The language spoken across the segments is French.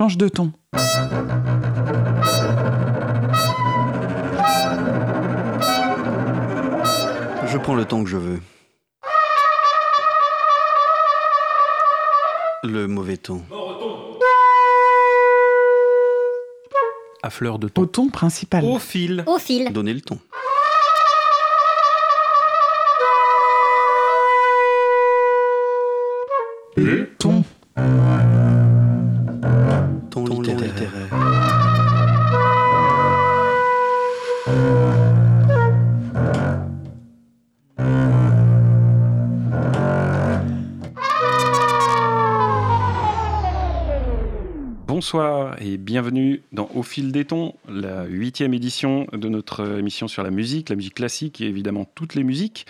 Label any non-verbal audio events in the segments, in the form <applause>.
Change de ton. Je prends le temps que je veux. Le mauvais ton. À fleur de Au ton. ton principal. Au fil. Au fil. Donnez le ton. Bienvenue dans Au fil des tons, la huitième édition de notre émission sur la musique, la musique classique et évidemment toutes les musiques.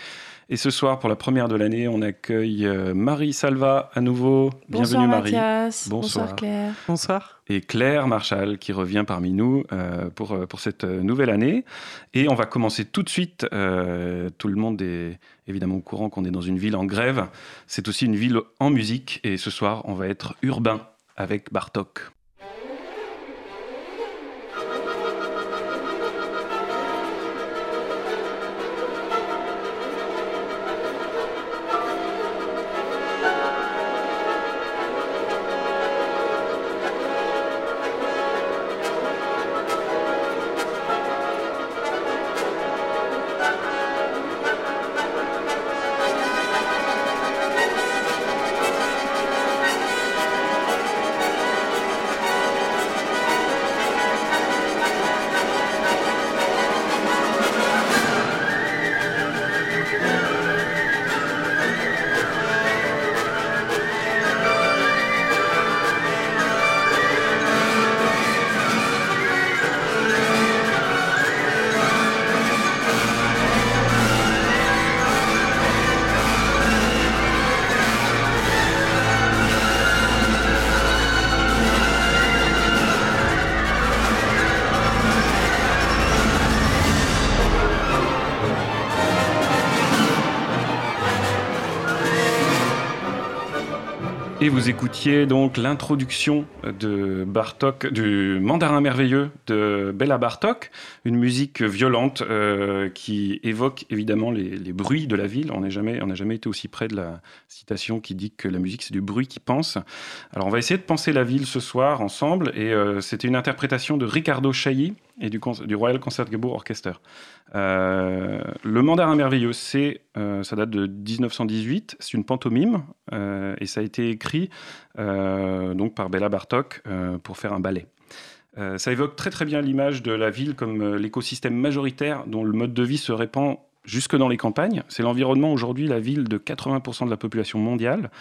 Et ce soir, pour la première de l'année, on accueille euh, Marie Salva à nouveau. Bonsoir bienvenue Marie. Mathias. Bonsoir. Bonsoir Claire. Bonsoir. Et Claire Marchal qui revient parmi nous euh, pour, euh, pour cette nouvelle année. Et on va commencer tout de suite. euh, tout le monde est évidemment au courant qu'on est dans une ville en grève. C'est aussi une ville en musique. Et ce soir, on va être urbain avec Bartok. Vous écoutiez donc l'introduction de Bartok, du Mandarin merveilleux de Bella Bartok, une musique violente euh, qui évoque évidemment les, bruits de la ville. On n'a jamais, jamais été aussi près de la citation qui dit que la musique c'est du bruit qui pense. Alors on va essayer de penser la ville ce soir ensemble, et euh, c'était une interprétation de Ricardo Chailly et du, Royal Concertgebouw Orchestra. Euh, le Mandarin merveilleux, c'est, euh, ça date de 1918, c'est une pantomime euh, et ça a été écrit euh, donc par Bella Bartok pour faire un ballet. Ça évoque très très bien l'image de la ville comme l'écosystème majoritaire dont le mode de vie se répand jusque dans les campagnes. C'est l'environnement aujourd'hui, la ville de 80% de la population mondiale.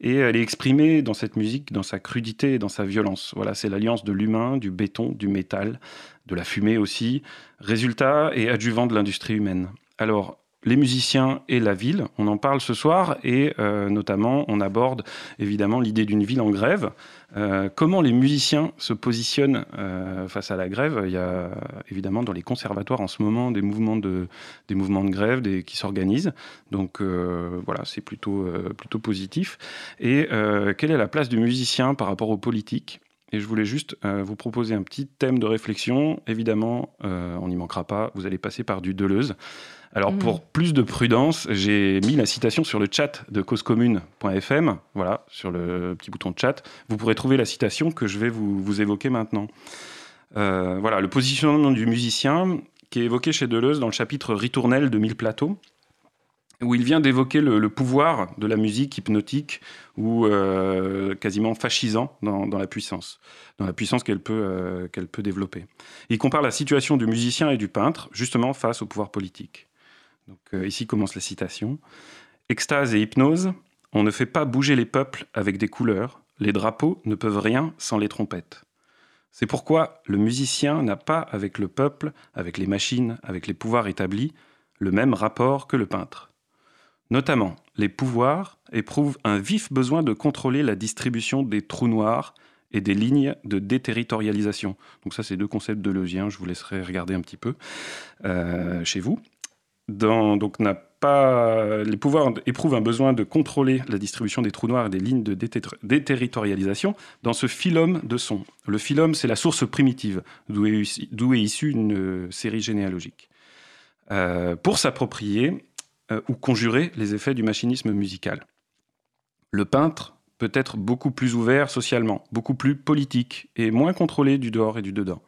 Et elle est exprimée dans cette musique, dans sa crudité et dans sa violence. Voilà, c'est l'alliance de l'humain, du béton, du métal, de la fumée aussi, résultat et adjuvant de l'industrie humaine. Alors, les musiciens et la ville, on en parle ce soir et euh, notamment on aborde évidemment l'idée d'une ville en grève. Euh, comment les musiciens se positionnent euh, face à la grève? Il y a évidemment dans les conservatoires en ce moment des mouvements de, grève qui s'organisent. Donc voilà, c'est plutôt, positif. Et quelle est la place du musicien par rapport aux politiques? Et je voulais juste vous proposer un petit thème de réflexion. Évidemment, on n'y manquera pas, vous allez passer par du Deleuze. Alors, Mhm. pour plus de prudence, j'ai mis la citation sur le chat de causecommune.fm, voilà, sur le petit bouton de chat. Vous pourrez trouver la citation que je vais vous, vous évoquer maintenant. Euh, voilà, le positionnement du musicien qui est évoqué chez Deleuze dans le chapitre Ritournelle de Mille plateaux, où il vient d'évoquer le, le pouvoir de la musique hypnotique ou euh, quasiment fascisant dans, dans la puissance, dans la puissance qu'elle peut, euh, qu'elle peut développer. Il compare la situation du musicien et du peintre justement face au pouvoir politique. Donc euh, ici commence la citation. Extase et hypnose, on ne fait pas bouger les peuples avec des couleurs, les drapeaux ne peuvent rien sans les trompettes. C'est pourquoi le musicien n'a pas avec le peuple, avec les machines, avec les pouvoirs établis, le même rapport que le peintre. Notamment, les pouvoirs éprouvent un vif besoin de contrôler la distribution des trous noirs et des lignes de déterritorialisation. Donc ça, c'est deux concepts deleuziens, je vous laisserai regarder un petit peu euh, chez vous. Donc n'a pas les pouvoirs éprouvent un besoin de contrôler la distribution des trous noirs et des lignes de déterritorialisation dans ce phylum de son. Le phylum, c'est la source primitive d'où est, issue une euh, série généalogique. Euh, pour s'approprier euh, ou conjurer les effets du machinisme musical. Le peintre peut être beaucoup plus ouvert socialement, beaucoup plus politique et moins contrôlé du dehors et du dedans.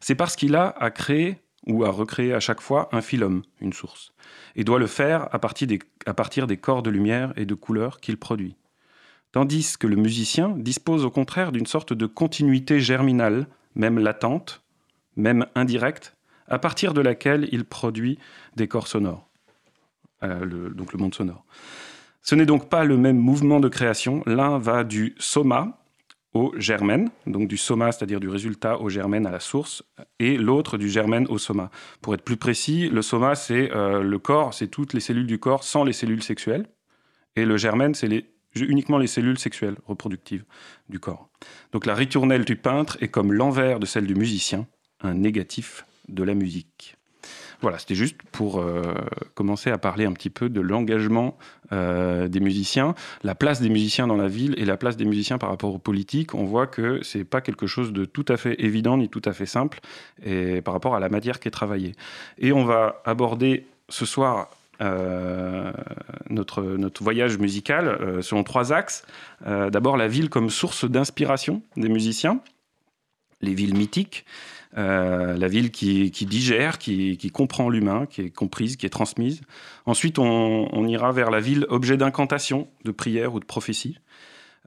C'est parce qu'il a à créer ou à recréer à chaque fois un phylum, une source, et doit le faire à partir des, corps de lumière et de couleurs qu'il produit. Tandis que le musicien dispose au contraire d'une sorte de continuité germinale, même latente, même indirecte, à partir de laquelle il produit des corps sonores, euh, donc le monde sonore. Ce n'est donc pas le même mouvement de création, l'un va du soma, au germen, donc du soma, c'est-à-dire du résultat au germen à la source, et l'autre du germen au soma. Pour être plus précis, le soma, c'est euh, le corps, c'est toutes les cellules du corps sans les cellules sexuelles, et le germen, c'est uniquement les cellules sexuelles reproductives du corps. Donc la ritournelle du peintre est comme l'envers de celle du musicien, un négatif de la musique. Voilà, c'était juste pour euh, commencer à parler un petit peu de l'engagement euh, des musiciens, la place des musiciens dans la ville et la place des musiciens par rapport aux politiques. On voit que c'est pas quelque chose de tout à fait évident ni tout à fait simple et par rapport à la matière qui est travaillée. Et on va aborder ce soir euh, notre, notre voyage musical selon trois axes. D'abord la ville comme source d'inspiration des musiciens, les villes mythiques. Euh, la ville qui, digère, qui, comprend l'humain, qui est comprise, qui est transmise. Ensuite, on, ira vers la ville objet d'incantation, de prière ou de prophétie.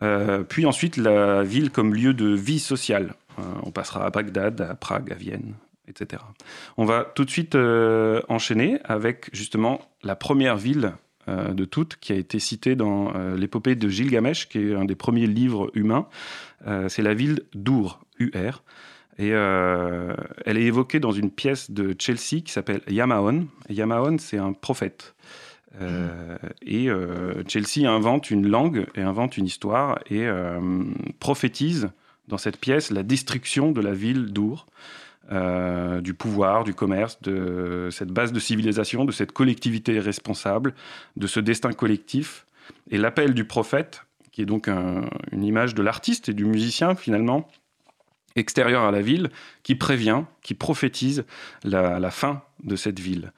Euh, puis ensuite, la ville comme lieu de vie sociale. Euh, on passera à Bagdad, à Prague, à Vienne, etc. On va tout de suite enchaîner avec justement la première ville de toutes qui a été citée dans l'épopée de Gilgamesh, qui est un des premiers livres humains. c'est la ville d'Ur, UR. Et euh, elle est évoquée dans une pièce de Chelsea qui s'appelle Yamaon. Yamaon, c'est un prophète. Euh, et euh, Chelsea invente une langue et invente une histoire et prophétise dans cette pièce la destruction de la ville d'Our, du pouvoir, du commerce, de cette base de civilisation, de cette collectivité responsable, de ce destin collectif. Et l'appel du prophète, qui est donc une image de l'artiste et du musicien finalement, extérieur à la ville qui prévient, qui prophétise la, fin de cette ville.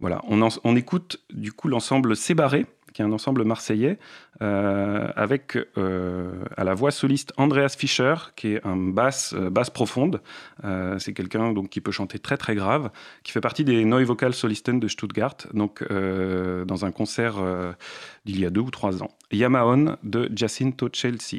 Voilà, on, écoute du coup l'ensemble Sébaré, qui est un ensemble marseillais, euh, avec euh, à la voix soliste Andreas Fischer, qui est un basse, euh, basse profonde. c'est quelqu'un donc qui peut chanter très très grave, qui fait partie des Neue Vocal Solisten de Stuttgart, donc dans un concert d'il y a deux ou trois ans. Yamaon de Jacinto Chelsea.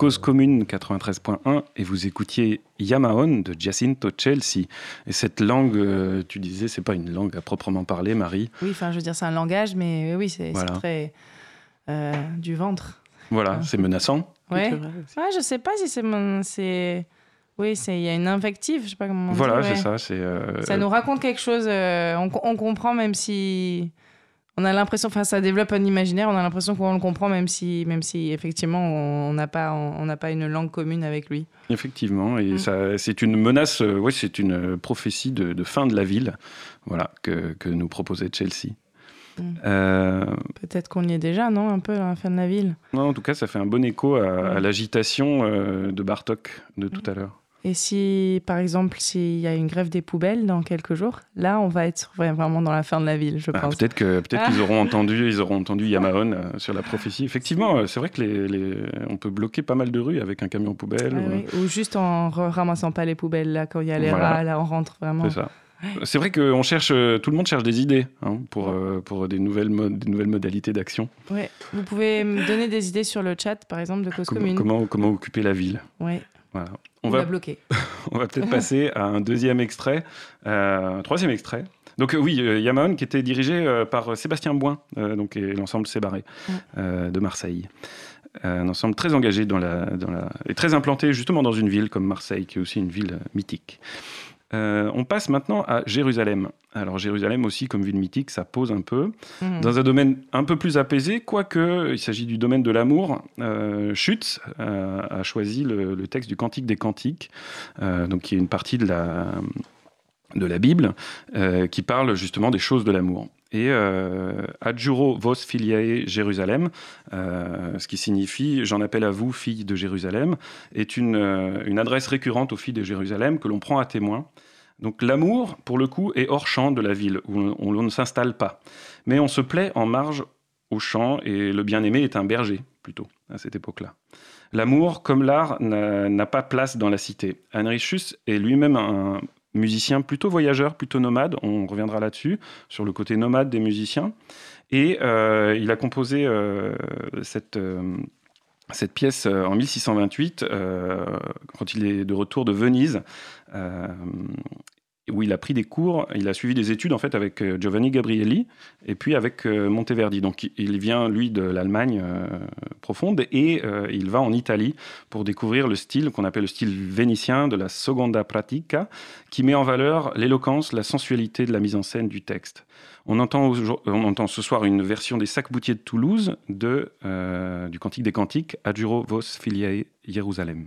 Cause Commune 93.1 et vous écoutiez Yamaon de Jacinto Chelsea. Et cette langue, euh, tu disais, c'est pas une langue à proprement parler, Marie. Oui, enfin, je veux dire, c'est un langage, mais oui, c'est très euh, du ventre. Voilà, c'est menaçant. Ouais. ouais, je sais pas si c'est. c'est... Oui, il y a une invective, je sais pas comment. Voilà, c'est ça. C'est, euh, Ça nous raconte quelque chose. on, on, comprend même si on a l'impression, enfin, ça développe un imaginaire. On a l'impression qu'on le comprend, même si, même si effectivement, on n'a pas, on n'a pas une langue commune avec lui. Effectivement, et ça, c'est une menace. Euh, oui, c'est une prophétie de, fin de la ville, voilà, que, que nous proposait Chelsea. Mm. Euh, Peut-être qu'on y est déjà, non Un peu à la fin de la ville. Non, en tout cas, ça fait un bon écho à, l'agitation euh, de Bartok de tout mm. à l'heure. Et si, par exemple, s'il y a une grève des poubelles dans quelques jours, là, on va être vraiment dans la fin de la ville, je bah, pense. Peut-être que peut-être qu'ils auront entendu, ils auront entendu <laughs> Yamaon euh, sur la prophétie. Effectivement, euh, c'est vrai que les, on peut bloquer pas mal de rues avec un camion poubelle. Ah ou... juste en ramassant pas les poubelles là quand il y a les rats, là on rentre vraiment. C'est ça. C'est vrai que on cherche, euh, tout le monde cherche des idées hein, pour, pour des, nouvelles des nouvelles modalités d'action. Ouais. Vous pouvez me donner des idées sur le chat, par exemple, de Cause Commune. Comment, comment occuper la ville Ouais. Voilà. On, va bloquer. <laughs> on va peut-être passer à un deuxième extrait, euh, un troisième extrait. Donc euh, oui, euh, Yamaon qui était dirigé par Sébastien Boin, donc et l'ensemble Sébarré de Marseille. un ensemble très engagé dans la, dans la, et très implanté justement dans une ville comme Marseille, qui est aussi une ville mythique. Euh, on passe maintenant à Jérusalem. Alors Jérusalem aussi, comme ville mythique, ça pose un peu. Mhm. Dans un domaine un peu plus apaisé, quoique il s'agit du domaine de l'amour, euh, Schütz euh, a choisi le, texte du Cantique des Cantiques, donc qui est une partie de la, de la Bible, qui parle justement des choses de l'amour et euh, Adjuro vos filiae Jérusalem, euh, ce qui signifie j'en appelle à vous, filles de Jérusalem, est une, euh, une adresse récurrente aux filles de Jérusalem que l'on prend à témoin. Donc l'amour, pour le coup, est hors champ de la ville, où on, ne s'installe pas. Mais on se plaît en marge au champ, et le bien-aimé est un berger, plutôt, à cette époque-là. L'amour, comme l'art, n'a pas place dans la cité. Heinrich est lui-même un musicien plutôt voyageur, plutôt nomade. On reviendra là-dessus, sur le côté nomade des musiciens. Et euh, il a composé euh, cette, euh, cette pièce en 1628, quand il est de retour de Venise où il a pris des cours, il a suivi des études en fait avec euh, Giovanni Gabrielli et puis avec euh, Monteverdi. Donc il vient lui de l'Allemagne euh, profonde et il va en Italie pour découvrir le style qu'on appelle le style vénitien de la seconda pratica, qui met en valeur l'éloquence, la sensualité de la mise en scène du texte. On entend, on entend ce soir une version des Sacs-Boutiers de Toulouse de, du Cantique des Cantiques, Adjuro vos filiae Jérusalem.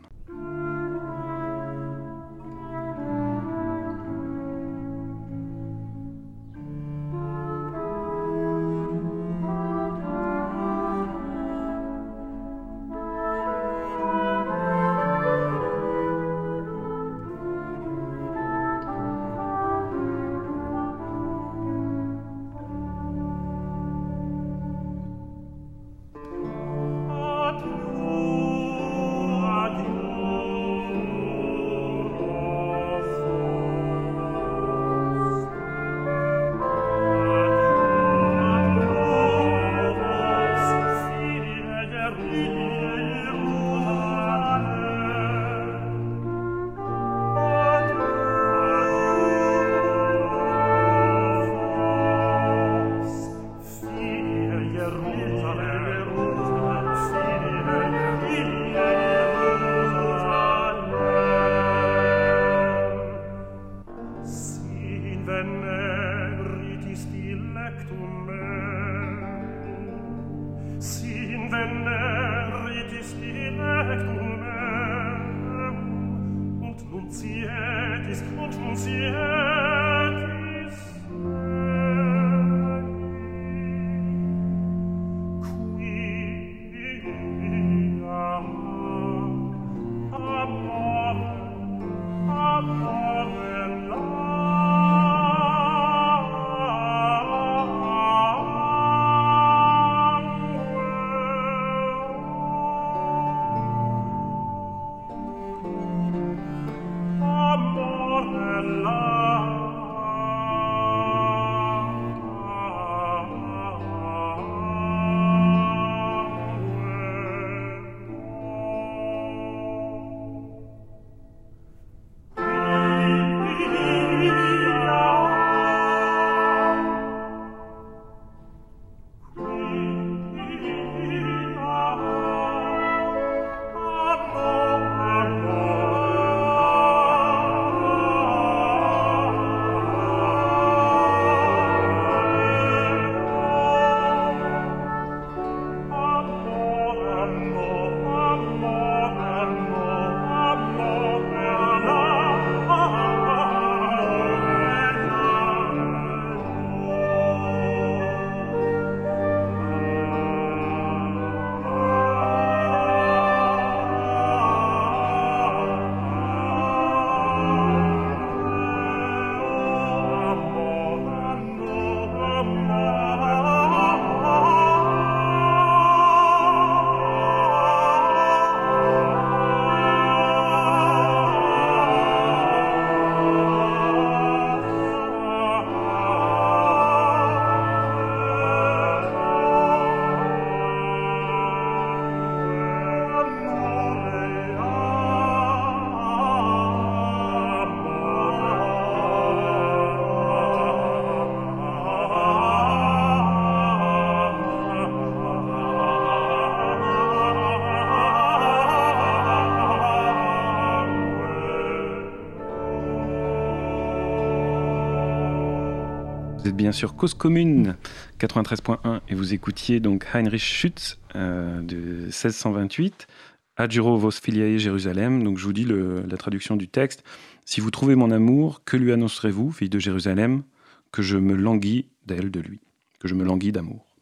Vous êtes bien sûr Cause Commune 93.1 et vous écoutiez donc Heinrich Schütz euh, de 1628, Adjuro vos filiae Jérusalem. Donc je vous dis la traduction du texte. Si vous trouvez mon amour, que lui annoncerez-vous, fille de Jérusalem? Que je me languis d'elle, de lui. Que je me languis d'amour.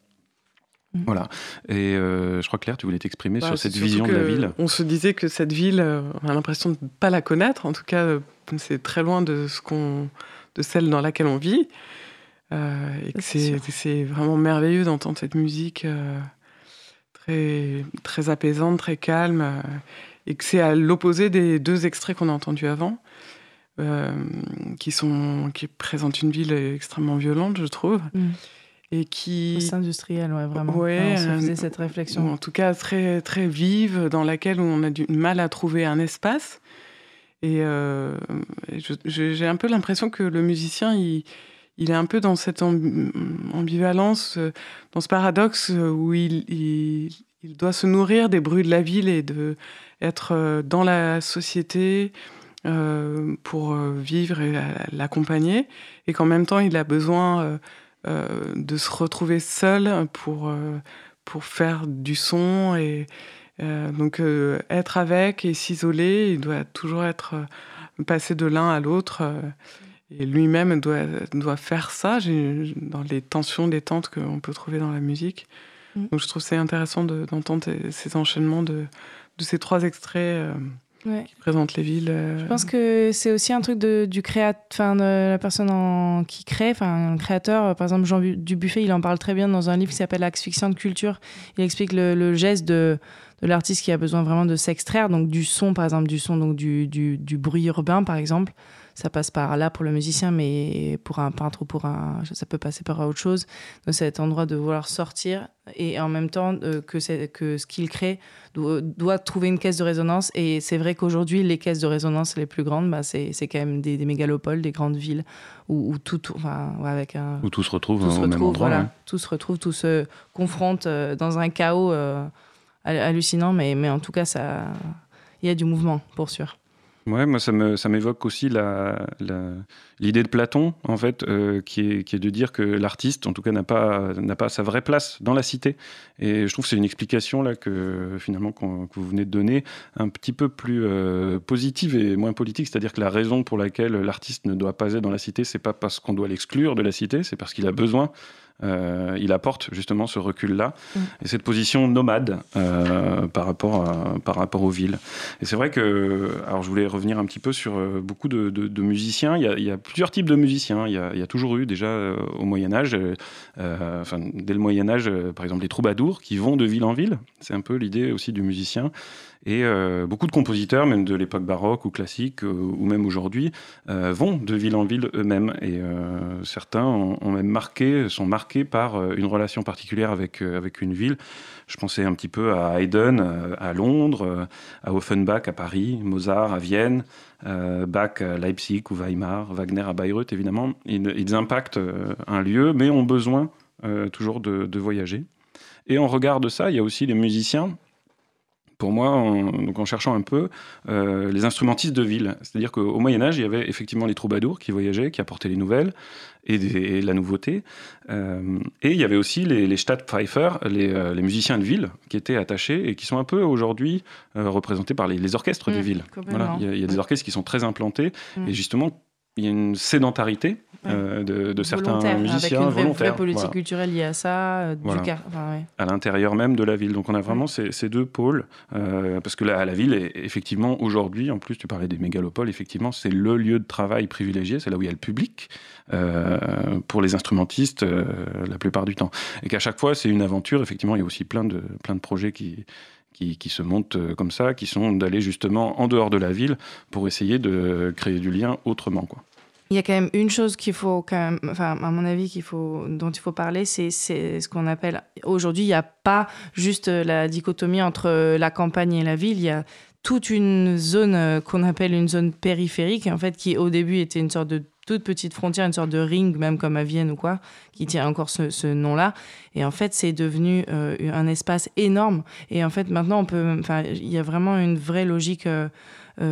Mm. Voilà. Et euh, je crois, Claire, tu voulais t'exprimer bah, sur cette vision de la ville? On se disait que cette ville, euh, on a l'impression de ne pas la connaître. En tout cas, c'est très loin de, ce qu'on, de celle dans laquelle on vit. Euh, et que c'est vraiment merveilleux d'entendre cette musique euh, très, très apaisante, très calme, euh, et que c'est à l'opposé des deux extraits qu'on a entendus avant, qui, sont, qui présentent une ville extrêmement violente, je trouve. Mm. Et qui... C'est industriel, ouais, vraiment. Ouais, on se faisait cette réflexion. En tout cas, très, très vive, dans laquelle on a du mal à trouver un espace. Et, j'ai un peu l'impression que le musicien, il, il est un peu dans cette ambivalence, euh, dans ce paradoxe euh, où il, doit se nourrir des bruits de la ville et être euh, dans la société pour vivre et l'accompagner, et qu'en même temps il a besoin de se retrouver seul pour, pour faire du son et donc être avec et s'isoler, il doit toujours être passé de l'un à l'autre. Et lui-même doit, doit faire ça dans les tensions détentes qu'on peut trouver dans la musique. Mm. Donc je trouve c'est intéressant d'entendre ces enchaînements de, de, ces trois extraits euh, qui présentent les villes. Euh. Je pense que c'est aussi un truc de, du créateur, de la personne en, qui crée, enfin un créateur. Par exemple, Jean Dubuffet, il en parle très bien dans un livre qui s'appelle Fiction de Culture. Il explique le, le geste de, de l'artiste qui a besoin vraiment de s'extraire, donc du son, par exemple, du son, donc du, du, du bruit urbain, par exemple ça passe par là pour le musicien, mais pour un peintre ou pour un. Ça peut passer par autre chose. Donc, cet endroit de vouloir sortir et en même temps euh, que, que ce qu'il crée doit, trouver une caisse de résonance. Et c'est vrai qu'aujourd'hui, les caisses de résonance les plus grandes, bah, c'est quand même des, mégalopoles, des grandes villes où, tout. Enfin, avec un, où tout se retrouve au même endroit. Voilà, Tout se retrouve, tout se confronte euh, dans un chaos euh, hallucinant, mais, mais en tout cas, il y a du mouvement, pour sûr. Ouais, moi ça ça m'évoque aussi la, l'idée de Platon en fait, euh, qui, est, qui est de dire que l'artiste, en tout cas, n'a pas pas sa vraie place dans la cité. Et je trouve que c'est une explication là que finalement que vous venez de donner, un petit peu plus euh, positive et moins politique, c'est-à-dire que la raison pour laquelle l'artiste ne doit pas être dans la cité, c'est pas parce qu'on doit l'exclure de la cité, c'est parce qu'il a besoin euh, il apporte justement ce recul-là mm. et cette position nomade euh, par, rapport par rapport aux villes. Et c'est vrai que, alors je voulais revenir un petit peu sur euh, beaucoup de, musiciens. Il y, a, plusieurs types de musiciens. Il y a, toujours eu déjà au Moyen Âge, enfin dès le Moyen Âge, par exemple les troubadours qui vont de ville en ville. C'est un peu l'idée aussi du musicien. Et euh, beaucoup de compositeurs, même de l'époque baroque ou classique, euh, ou même aujourd'hui, euh, vont de ville en ville eux-mêmes. Et certains ont, même marqué, sont marqués par une relation particulière avec, avec une ville. Je pensais un petit peu à Haydn à Londres, à Offenbach à Paris, Mozart à Vienne, Bach à Leipzig ou Weimar, Wagner à Bayreuth, évidemment. Ils, impactent un lieu, mais ont besoin toujours de, de voyager. Et en regard de ça, il y a aussi les musiciens pour moi, en, donc en cherchant un peu, euh, les instrumentistes de ville. C'est-à-dire qu'au Moyen Âge, il y avait effectivement les troubadours qui voyageaient, qui apportaient les nouvelles et, la nouveauté. Euh, et il y avait aussi les, les Stadtpfeifer, euh, les, musiciens de ville, qui étaient attachés et qui sont un peu aujourd'hui représentés par les, orchestres des mmh, villes. Voilà, il, y a, des orchestres qui sont très très implantés mmh. et justement il y a une sédentarité euh, de, certains musiciens avec une vraie, politique culturelle liée à ça, euh, du à l'intérieur même de la ville. Donc on a vraiment ces, deux pôles, euh, parce que la, la ville est effectivement aujourd'hui, en plus tu parlais des mégalopoles, effectivement c'est le lieu de travail privilégié, c'est là où il y a le public pour les instrumentistes la plupart du temps, et qu'à chaque fois c'est une aventure. Effectivement, il y a aussi plein de plein de projets qui qui, se montent euh, comme ça, qui sont d'aller justement en dehors de la ville pour essayer de créer du lien autrement. Il y a quand même une chose qu'il faut, à mon avis, dont il faut parler, c'est ce qu'on appelle. Aujourd'hui, il n'y a pas juste la dichotomie entre la campagne et la ville. Il y a toute une zone euh, qu'on appelle une zone périphérique, en fait, qui au début était une sorte de toute petite frontière, une sorte de ring, même comme à Vienne ou quoi, qui tient encore ce, nom-là. Et en fait, c'est devenu euh, un espace énorme. Et en fait, maintenant, on peut, enfin, il y a vraiment une vraie logique. Euh,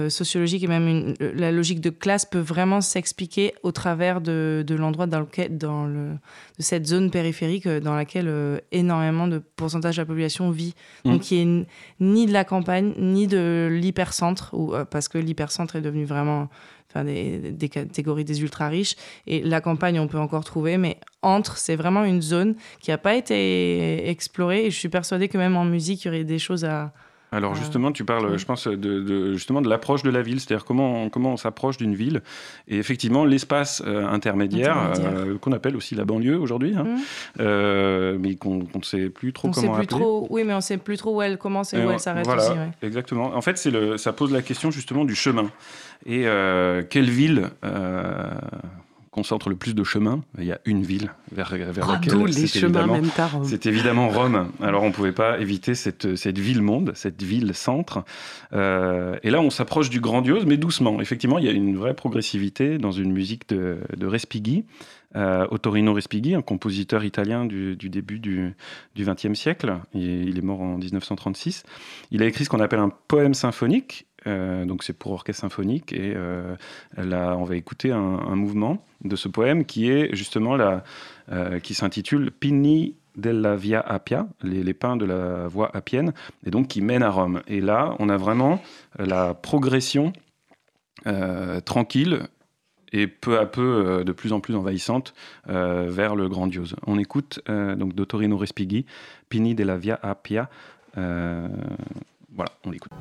sociologique et même une, la logique de classe peut vraiment s'expliquer au travers de, de l'endroit dans, lequel, dans le, de cette zone périphérique dans laquelle énormément de pourcentage de la population vit. Mmh. Donc, qui est ni de la campagne, ni de l'hypercentre, parce que l'hypercentre est devenu vraiment enfin des, des, catégories des ultra riches. Et la campagne, on peut encore trouver, mais entre, c'est vraiment une zone qui n'a pas été explorée. Et je suis persuadée que même en musique, il y aurait des choses à, alors justement, tu parles, je pense, de, justement de l'approche de la ville, c'est-à-dire comment, on, comment on s'approche d'une ville. Et effectivement, l'espace euh, intermédiaire, euh, qu'on appelle aussi la banlieue aujourd'hui, hein, mmh. euh, mais qu'on ne sait plus trop comment sait plus Trop, oui, mais on ne sait plus trop où elle commence et, où elle s'arrête aussi. Exactement. En fait, le, ça pose la question justement du chemin. Et quelle ville concentre le plus de chemins. Il y a une ville vers, vers ah, laquelle les chemins C'est évidemment Rome. Alors on ne pouvait pas éviter cette, cette ville-monde, cette ville-centre. Euh, et là, on s'approche du grandiose, mais doucement. Effectivement, il y a une vraie progressivité dans une musique de, de Respighi. Euh, Ottorino Respighi, un compositeur italien du, début du XXe siècle. il est mort en 1936. Il a écrit ce qu'on appelle un poème symphonique euh, donc c'est pour orchestre symphonique et euh, là on va écouter un, mouvement de ce poème qui est justement la, euh, qui s'intitule Pini della Via Appia, les, les, pins de la voie appienne, et donc qui mène à Rome. Et là on a vraiment la progression tranquille et peu à peu de plus en plus envahissante vers le grandiose. On écoute donc Dottorino Respighi, Pini della Via Appia. voilà, on l'écoute.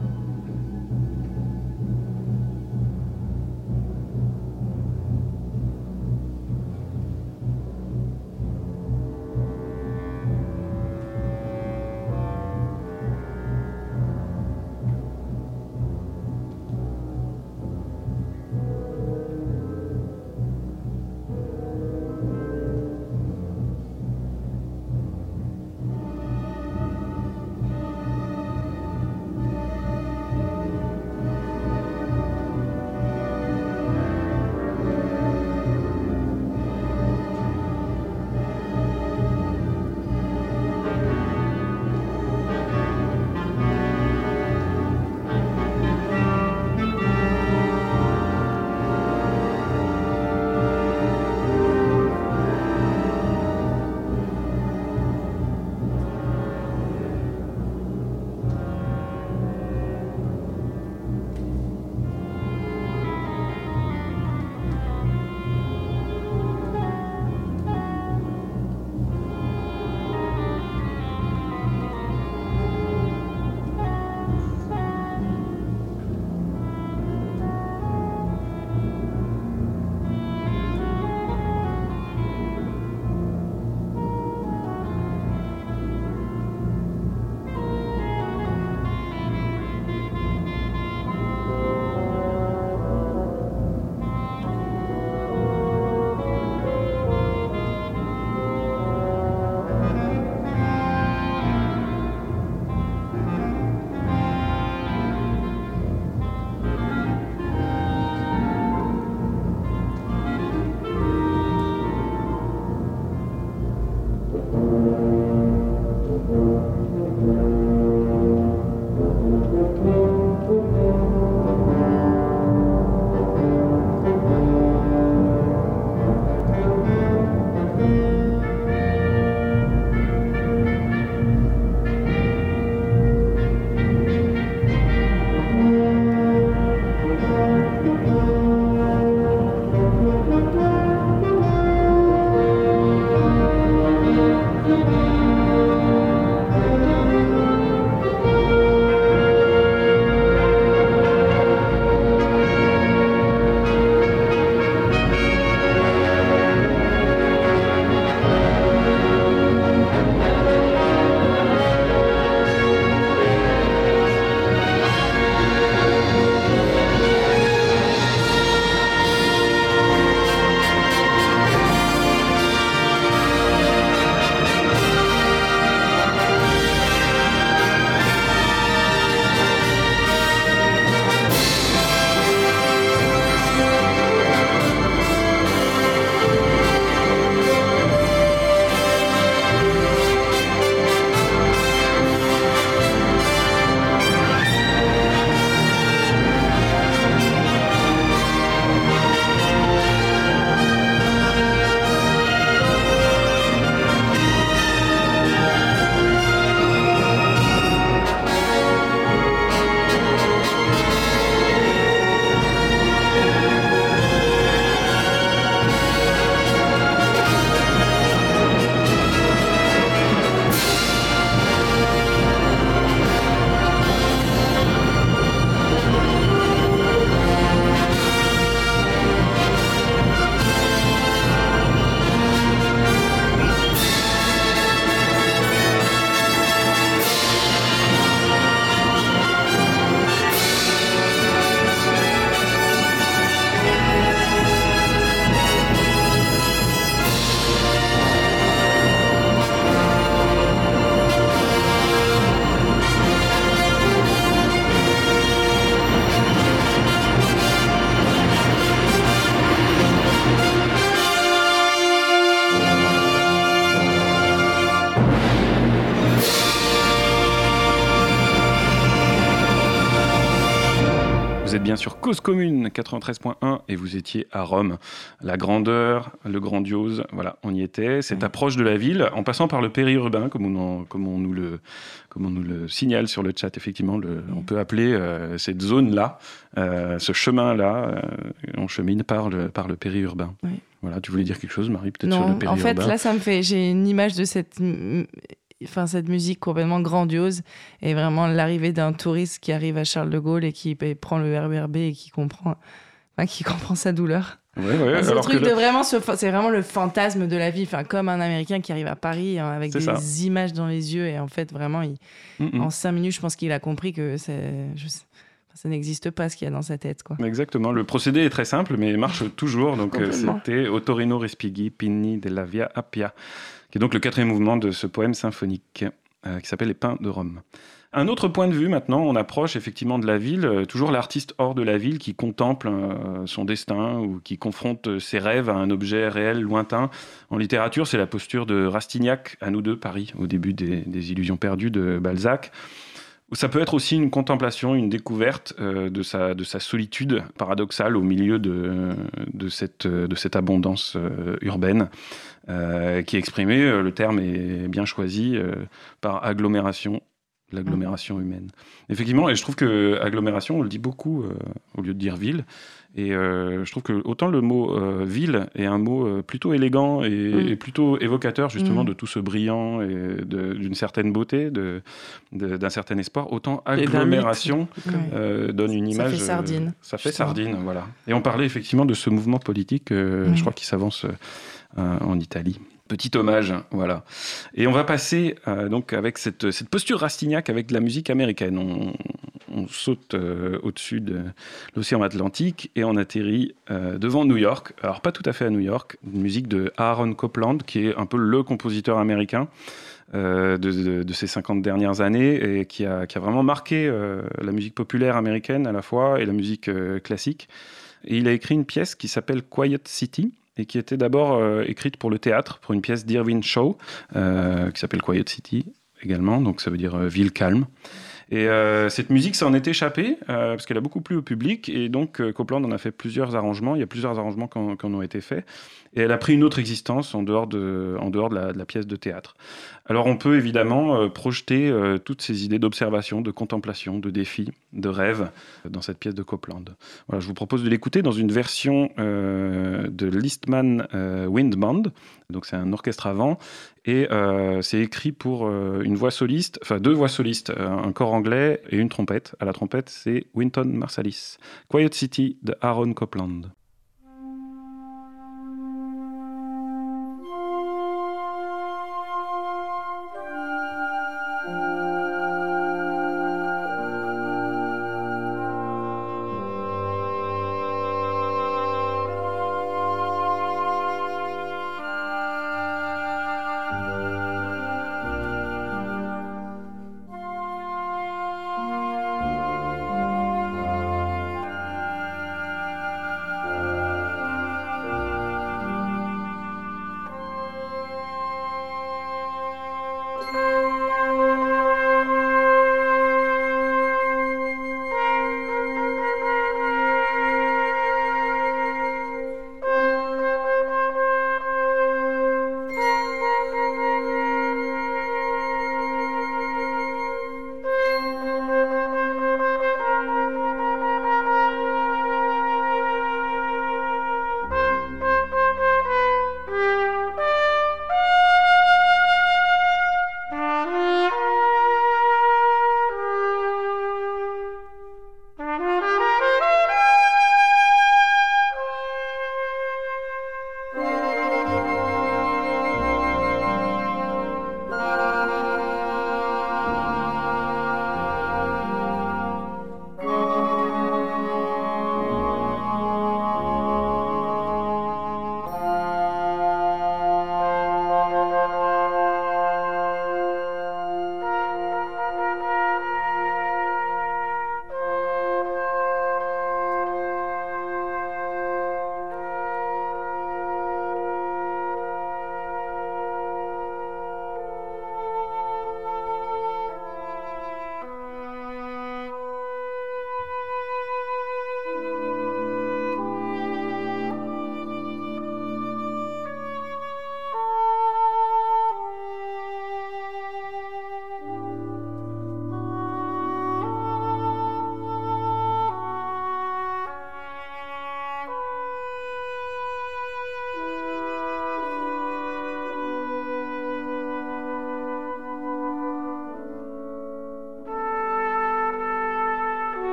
Cause Commune 93.1 et vous étiez à Rome. La grandeur, le grandiose, voilà, on y était. Cette approche de la ville, en passant par le périurbain, comme on, comme on, nous, le, comme on nous le signale sur le chat, effectivement, le, on peut appeler euh, cette zone-là, euh, ce chemin-là, euh, on chemine par le, par le périurbain. Oui. Voilà, tu voulais dire quelque chose, Marie, peut-être sur le Non, en périurbain fait, là, ça me fait. J'ai une image de cette, enfin, cette musique complètement grandiose et vraiment l'arrivée d'un touriste qui arrive à Charles de Gaulle et qui prend le RERB et qui comprend, enfin, qui <laughs> comprend sa douleur. Ouais, ouais, c'est le alors truc que de là- vraiment, ce- c'est vraiment le fantasme de la vie, enfin, comme un Américain qui arrive à Paris hein, avec des ça. images dans les yeux et en fait, vraiment, il, Mm, en cinq minutes, je pense qu'il a compris que c'est, ça n'existe pas ce qu'il y a dans sa tête, quoi. Exactement. Le procédé est très simple, mais marche toujours. Donc, euh, c'était Otorino Respighi, Pini della Via Appia, qui est donc le quatrième mouvement de ce poème symphonique euh, qui s'appelle Les Pins de Rome. Un autre point de vue maintenant, on approche effectivement de la ville, euh, toujours l'artiste hors de la ville qui contemple euh, son destin ou qui confronte ses rêves à un objet réel lointain. En littérature, c'est la posture de Rastignac, à nous deux, Paris, au début des, Illusions perdues de Balzac. Ça peut être aussi une contemplation, une découverte de, sa, de sa solitude paradoxale au milieu de, de, cette, de cette abondance urbaine, euh, qui est exprimée, euh, le terme est bien choisi, euh, par agglomération, l'agglomération humaine. Effectivement, et je trouve que agglomération, on le dit beaucoup euh, au lieu de dire ville. Et je trouve que autant le mot ville est un mot plutôt élégant et, Mm. et plutôt évocateur justement Mm. de tout ce brillant et d'une certaine beauté, de- d'un certain espoir, autant agglomération donne une Ça image. fait sardine, ça fait sardine, voilà. Et on parlait effectivement de ce mouvement politique, Mm. je crois qu'il s'avance en Italie. Petit hommage, voilà. Et on va passer euh, donc avec cette, posture Rastignac avec de la musique américaine. On, saute euh, au-dessus de l'océan Atlantique et on atterrit euh, devant New York. Alors pas tout à fait à New York, une musique de Aaron Copland qui est un peu le compositeur américain euh, de, ces 50 dernières années et qui a, vraiment marqué euh, la musique populaire américaine à la fois et la musique euh, classique. Et il a écrit une pièce qui s'appelle Quiet City et qui était d'abord euh, écrite pour le théâtre, pour une pièce d'Irving Shaw euh, qui s'appelle Quiet City également, donc ça veut dire euh, ville calme. Et cette musique s'en est échappée euh, parce qu'elle a beaucoup plu au public et donc euh, Copland en a fait plusieurs arrangements. Il y a plusieurs arrangements qui en, en ont été faits et elle a pris une autre existence en dehors en de la pièce de théâtre. Alors on peut évidemment euh, projeter euh, toutes ces idées d'observation, de contemplation, de défi, de rêve euh, dans cette pièce de Copland. Voilà, je vous propose de l'écouter dans une version de l'Eastman euh, Wind Band. Donc c'est un orchestre à vent et c'est écrit pour une voix soliste, enfin deux voix solistes, un corps anglais et une trompette. À la trompette, c'est Winton Marsalis. Quiet City de Aaron Copland.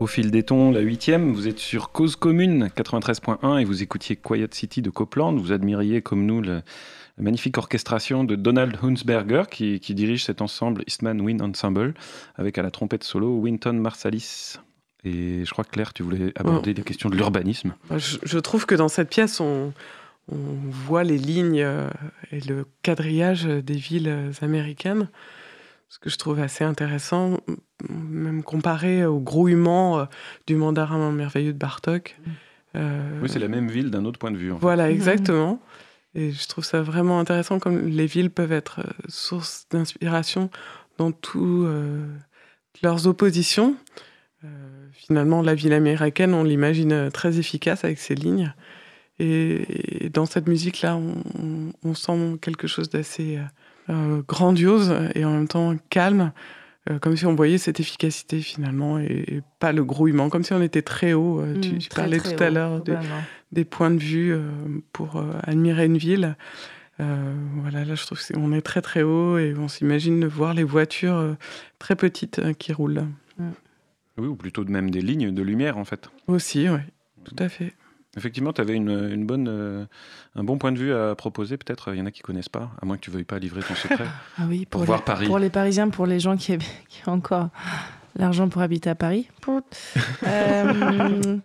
Au fil des tons, la huitième, vous êtes sur Cause Commune 93.1 et vous écoutiez Quiet City de Copland. Vous admiriez comme nous la magnifique orchestration de Donald Hunsberger qui, dirige cet ensemble Eastman Wind Ensemble avec à la trompette solo Winton Marsalis. Et je crois Claire, tu voulais aborder des questions de l'urbanisme. Je, trouve que dans cette pièce, on, on voit les lignes euh, et le quadrillage des villes américaines ce que je trouve assez intéressant, même comparé au grouillement euh, du mandarin merveilleux de Bartok. Euh, oui, c'est la même ville d'un autre point de vue. Voilà, exactement. Et je trouve ça vraiment intéressant comme les villes peuvent être euh, source d'inspiration dans toutes leurs oppositions. finalement, la ville américaine, on l'imagine très efficace avec ses lignes. Et, dans cette musique-là, on, on, sent quelque chose d'assez euh, grandiose et en même temps calme, euh, comme si on voyait cette efficacité finalement et, pas le grouillement, comme si on était très haut. Euh, tu, mm, parlais tout à l'heure des points de vue pour admirer une ville. voilà, là je trouve qu'on est très très haut et on s'imagine voir les voitures très petites qui roulent. Mm. Oui, ou plutôt même des lignes de lumière en fait. Aussi, oui, tout à fait. Effectivement, tu avais une, bonne, euh, un bon point de vue à proposer. Peut-être il y en a qui connaissent pas, à moins que tu veuilles pas livrer ton <laughs> secret. ah oui, pour, voir Paris. Pour les Parisiens, pour les gens qui, <laughs> ont encore l'argent pour habiter à Paris. <laughs> Euh,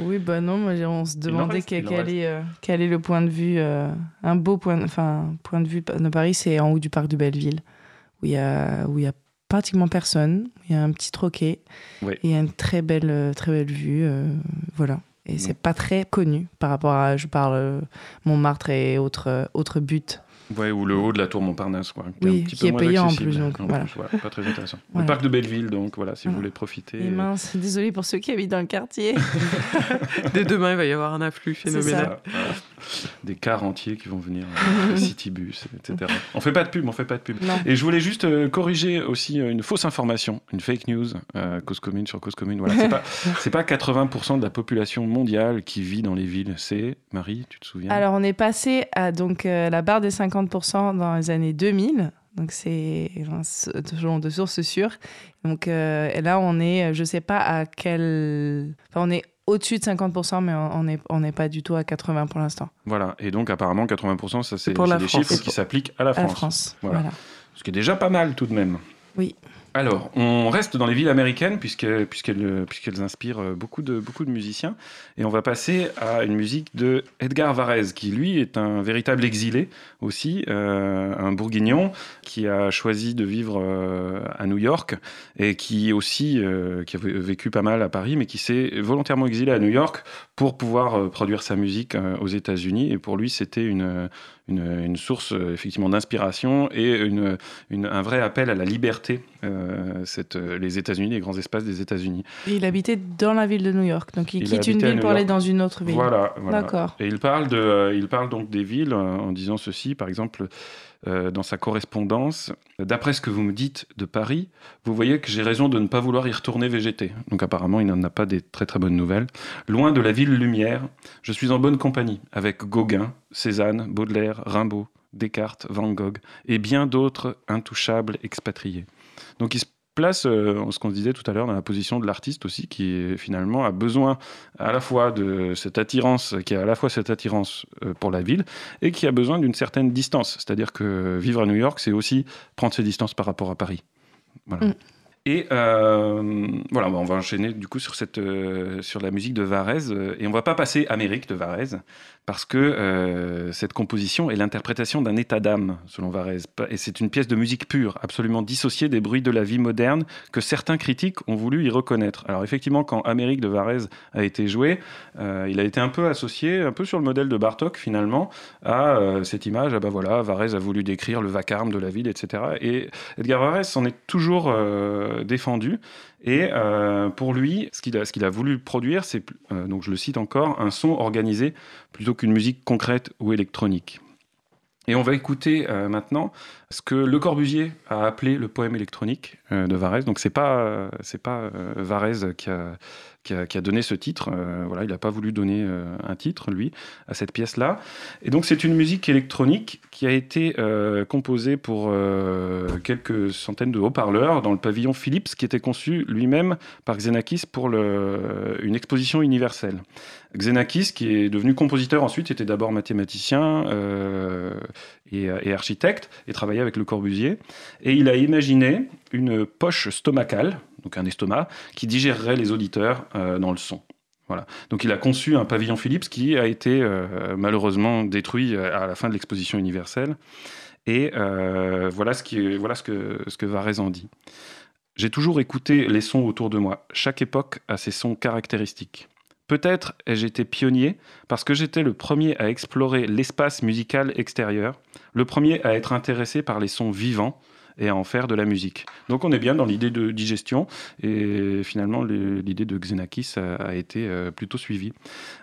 oui, bah non, on se demandait quel, est, euh, quel, est, le point de vue. un beau point, enfin, point de vue de Paris, c'est en haut du parc de Belleville, où il y a, où il y a pratiquement personne. Il y a un petit troquet. Et il y a une très belle, très belle vue. voilà. Et c'est pas très connu par rapport à, je parle, euh, Montmartre et autres, euh, autres buts Ouais, ou le haut de la tour Montparnasse, quoi. Qui oui, est, qui est payant en plus. Donc, voilà. pas très intéressant. Le parc de Belleville, donc voilà, si vous voulez profiter. Et mince, désolé pour ceux qui habitent dans le quartier. <laughs> Dès demain, il va y avoir un afflux phénoménal. Des cars entiers qui vont venir, euh, <laughs> Citybus, etc. On fait pas de pub, on fait pas de pub. Et je voulais juste euh, corriger aussi euh, une fausse information, une fake news, cause commune sur cause commune. Voilà, c'est pas, <laughs> pas 80% de la population mondiale qui vit dans les villes. C'est, Marie, tu te souviens? Alors, on est passé à donc la barre des 50 50% dans les années 2000. Donc, c'est toujours de sources sûres. Donc, euh, là, on est, je ne sais pas à quel. Enfin, on est au-dessus de 50%, mais on n'est on est pas du tout à 80% pour l'instant. Voilà. Et donc, apparemment, 80%, ça, c'est des chiffres qui s'appliquent à la France. À la France. Voilà. Ce qui est déjà pas mal tout de même. Oui. Alors, on reste dans les villes américaines puisqu'elles inspirent beaucoup de, beaucoup de musiciens. Et on va passer à une musique de Edgar Varese, qui lui est un véritable exilé aussi, euh, un bourguignon qui a choisi de vivre euh, à New York et qui aussi, euh, qui a vécu pas mal à Paris, mais qui s'est volontairement exilé à New York pour pouvoir produire sa musique aux États-Unis. Et pour lui, c'était une, une, source effectivement d'inspiration et une, un vrai appel à la liberté euh, cette, euh, les États-Unis, les grands espaces des États-Unis. il habitait dans la ville de New York, donc il, quitte une ville pour aller dans une autre ville. Voilà, D'accord. Et il parle, de, euh, il parle donc des villes en disant ceci, par exemple, dans sa correspondance. D'après ce que vous me dites de Paris, vous voyez que j'ai raison de ne pas vouloir y retourner végéter. Donc apparemment, il n'en a pas des très très bonnes nouvelles. Loin de la ville lumière, je suis en bonne compagnie avec Gauguin, Cézanne, Baudelaire, Rimbaud, Descartes, Van Gogh et bien d'autres intouchables expatriés. Donc il se place, euh, ce qu'on disait tout à l'heure, dans la position de l'artiste aussi, qui finalement a besoin à la fois de cette attirance, qui a à la fois cette attirance euh, pour la ville, et qui a besoin d'une certaine distance. C'est-à-dire que vivre à New York, c'est aussi prendre ses distances par rapport à Paris. Voilà. Mm. Et euh, voilà, on va enchaîner du coup sur, cette, sur la musique de Varese. Et on va pas passer Amérique de Varese, parce que euh, cette composition est l'interprétation d'un état d'âme, selon Varese. Et c'est une pièce de musique pure, absolument dissociée des bruits de la vie moderne, que certains critiques ont voulu y reconnaître. Alors effectivement, quand Amérique de Varese a été joué, euh, il a été un peu associé, un peu sur le modèle de Bartok finalement, à euh, cette image, ah ben voilà, Varese a voulu décrire le vacarme de la ville, etc. Et Edgar Varese s'en est toujours défendu. Et euh, pour lui, ce qu'il a, a, voulu produire, c'est, euh, donc je le cite encore, un son organisé plutôt qu'une musique concrète ou électronique. Et on va écouter euh, maintenant ce que Le Corbusier a appelé le poème électronique de Varese. Donc c'est pas c'est pas Varese qui a, qui a, donné ce titre. Euh, voilà, il n'a pas voulu donner euh, un titre, lui, à cette pièce-là. Et donc, c'est une musique électronique qui a été euh, composée pour quelques centaines de haut-parleurs dans le pavillon Philips, qui était conçu lui-même par Xenakis pour une exposition universelle. Xenakis, qui est devenu compositeur ensuite, était d'abord mathématicien et, et, architecte, et travaillait avec Le Corbusier. Et il a imaginé une poche stomacale donc un estomac, qui digérerait les auditeurs euh, dans le son. Voilà. Donc il a conçu un pavillon Philips qui a été euh, malheureusement détruit euh, à la fin de l'exposition universelle. Et voilà ce, qui, voilà ce que, ce que Varese dit. J'ai toujours écouté les sons autour de moi. Chaque époque a ses sons caractéristiques. Peut-être ai-je été pionnier parce que j'étais le premier à explorer l'espace musical extérieur, le premier à être intéressé par les sons vivants, et à en faire de la musique. Donc on est bien dans l'idée de digestion et finalement l'idée de Xenakis a, été euh, plutôt suivie.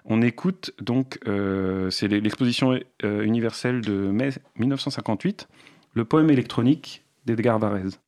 On écoute donc, euh, c'est l'exposition euh, universelle de mai 1958, le poème électronique d'Edgar Varèse.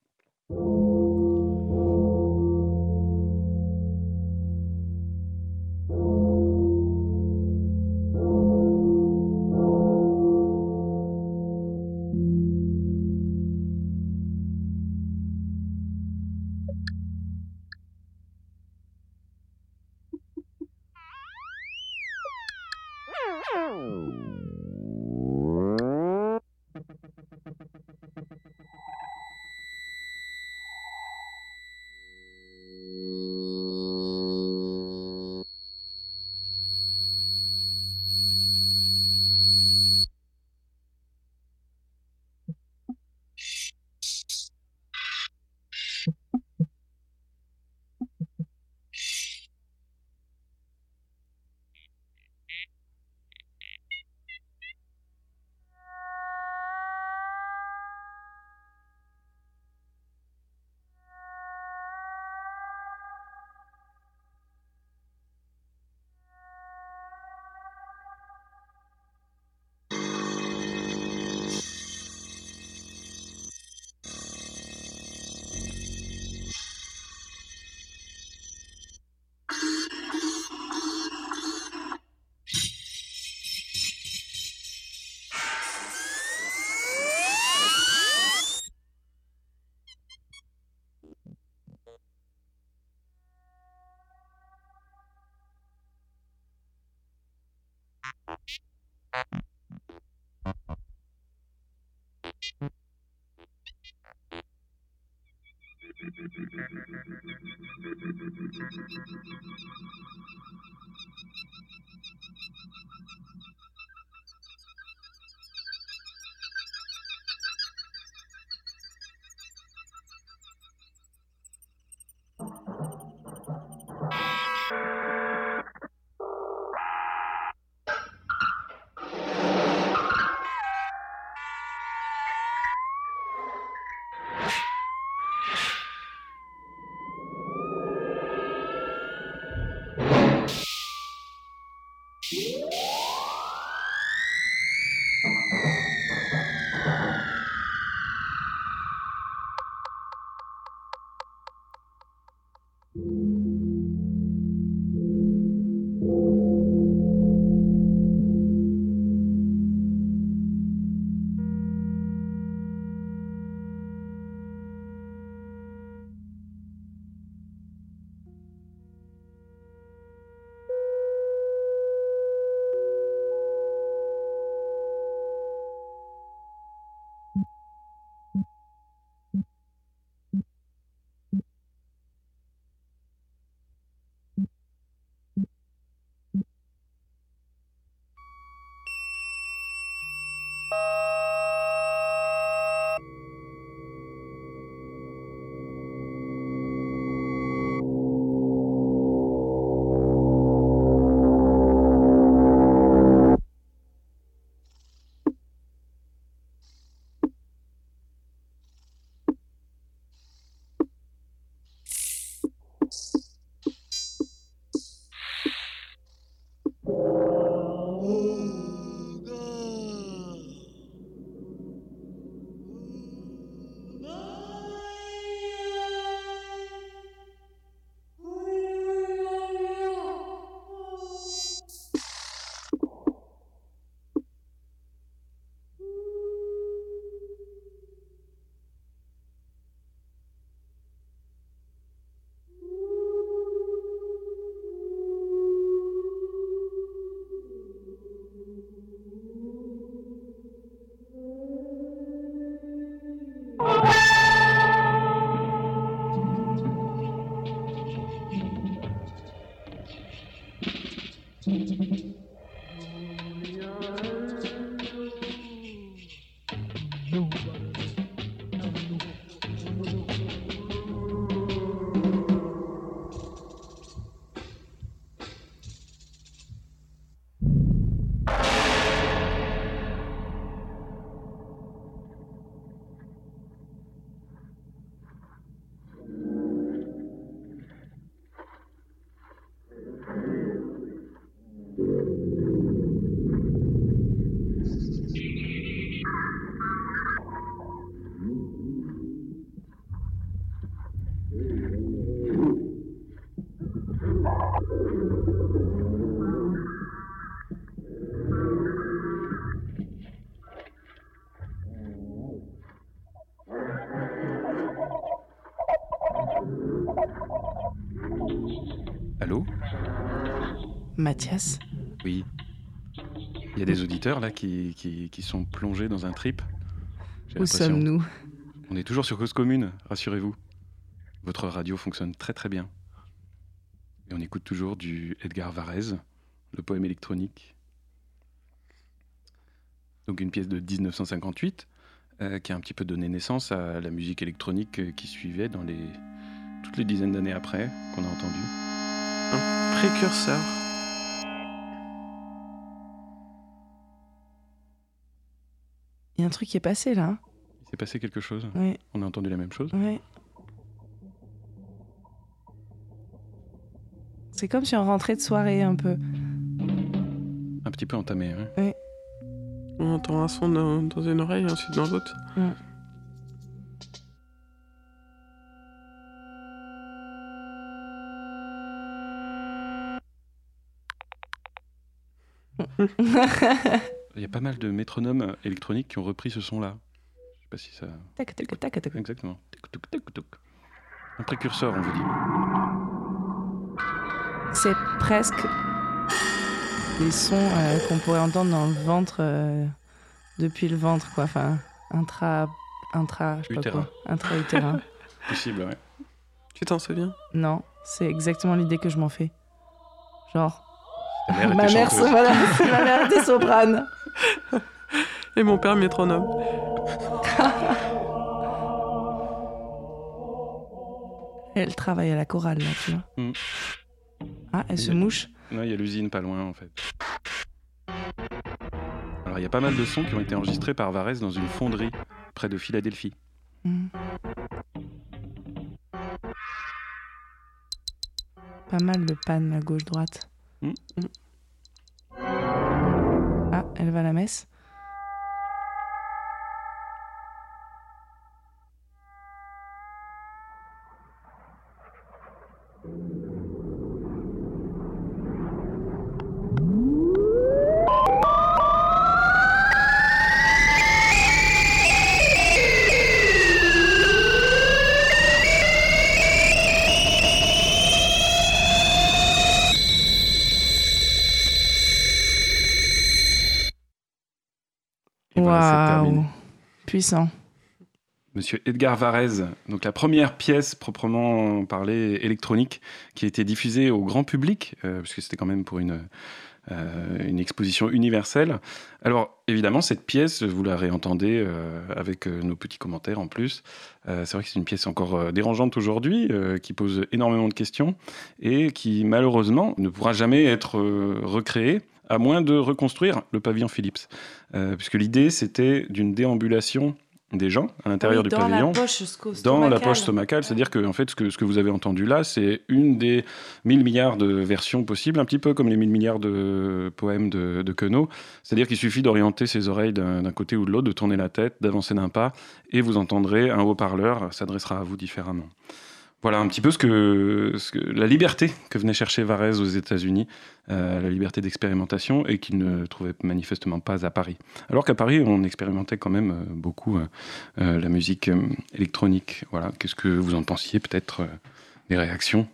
Mathias Oui. Il y a des auditeurs là qui, qui, qui sont plongés dans un trip. Où sommes-nous On est toujours sur Cause Commune, rassurez-vous. Votre radio fonctionne très très bien. Et on écoute toujours du Edgar Varèse, le poème électronique. Donc une pièce de 1958 euh, qui a un petit peu donné naissance à la musique électronique euh, qui suivait dans les toutes les dizaines d'années après qu'on a entendu. Un précurseur. Il y a un truc qui est passé là. Il s'est passé quelque chose Ouais, On a entendu la même chose ouais. C'est comme si on rentrait de soirée un peu. Un petit peu entamé. hein. On entend un son dans, dans une oreille et ensuite dans l'autre. <laughs> Il y a pas mal de métronomes électroniques qui ont repris ce son-là. Je sais pas si ça. tac, tac, tac, tac. Exactement. Tic, tic, tic, tic. Un précurseur, on vous dit. C'est presque des sons euh, qu'on pourrait entendre dans le ventre, euh, depuis le ventre, quoi. Enfin, intra. Intra. Je sais pas quoi. Intra-utérin. <laughs> Possible, ouais. Tu t'en souviens? Non, c'est exactement l'idée que je m'en fais. Genre. Ta mère <laughs> était ma mère, voilà, ma mère était soprane. Et mon père métronome. <laughs> Elle travaille à la chorale, là, tu vois. Mm. Ah, elle se mouche. Ouais, il y a l'usine pas loin, en fait. Alors, il y a pas mal de sons qui ont été enregistrés par Varese dans une fonderie près de Philadelphie. Mm. Pas mal de panne à gauche-droite. Mm. Elle va à la messe. Monsieur Edgar Varèse, donc la première pièce proprement parlée électronique qui a été diffusée au grand public, euh, puisque c'était quand même pour une, euh, une exposition universelle. Alors évidemment, cette pièce, vous la réentendez euh, avec nos petits commentaires en plus. C'est vrai que c'est une pièce encore dérangeante aujourd'hui, qui pose énormément de questions et qui malheureusement ne pourra jamais être recréée à moins de reconstruire le pavillon Philips. Euh, puisque l'idée, c'était d'une déambulation des gens à l'intérieur du pavillon dans la poche stomacale. C'est-à-dire que, en fait, ce que, ce que vous avez entendu là, c'est une des 1000 milliards de versions possibles, un petit peu comme les 1000 milliards de poèmes de, de Queneau. C'est-à-dire qu'il suffit d'orienter ses oreilles d'un côté ou de l'autre, de tourner la tête, d'avancer d'un pas, et vous entendrez un haut-parleur s'adressera à vous différemment. Voilà un petit peu ce que, ce que la liberté que venait chercher Varese aux États-Unis, euh, la liberté d'expérimentation, et qu'il ne trouvait manifestement pas à Paris. Alors qu'à Paris, on expérimentait quand même euh, beaucoup euh, la musique électronique. Voilà, qu'est-ce que vous en pensiez Peut-être euh, des réactions?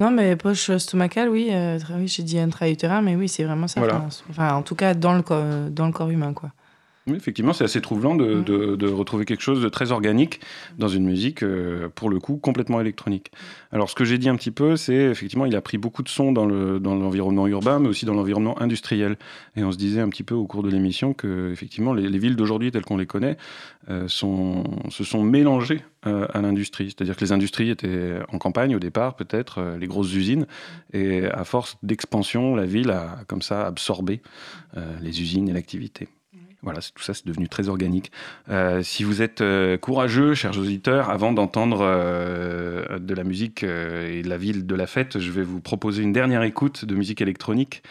Non, mais poche stomacale, oui. oui, j'ai dit intra-utérin, mais oui, c'est vraiment ça. Voilà. Enfin, Enfin, en tout cas, dans le, corps, dans le corps humain, quoi. Oui, effectivement, c'est assez troublant de, Mm. de- de retrouver quelque chose de très organique dans une musique, euh, pour le coup, complètement électronique. Alors, ce que j'ai dit un petit peu, c'est effectivement, il a pris beaucoup de sons dans le- dans l'environnement urbain, mais aussi dans l'environnement industriel. Et on se disait un petit peu au cours de l'émission que, effectivement, les, les villes d'aujourd'hui, telles qu'on les connaît, euh, sont, se sont mélangées euh, à l'industrie. C'est-à-dire que les industries étaient en campagne au départ, peut-être, les grosses usines, et à force d'expansion, la ville a comme ça absorbé les usines et l'activité. Voilà, tout ça, c'est devenu très organique. Euh, si vous êtes euh, courageux, chers auditeurs, avant d'entendre euh, de la musique et de la ville de la fête, je vais vous proposer une dernière écoute de musique électronique,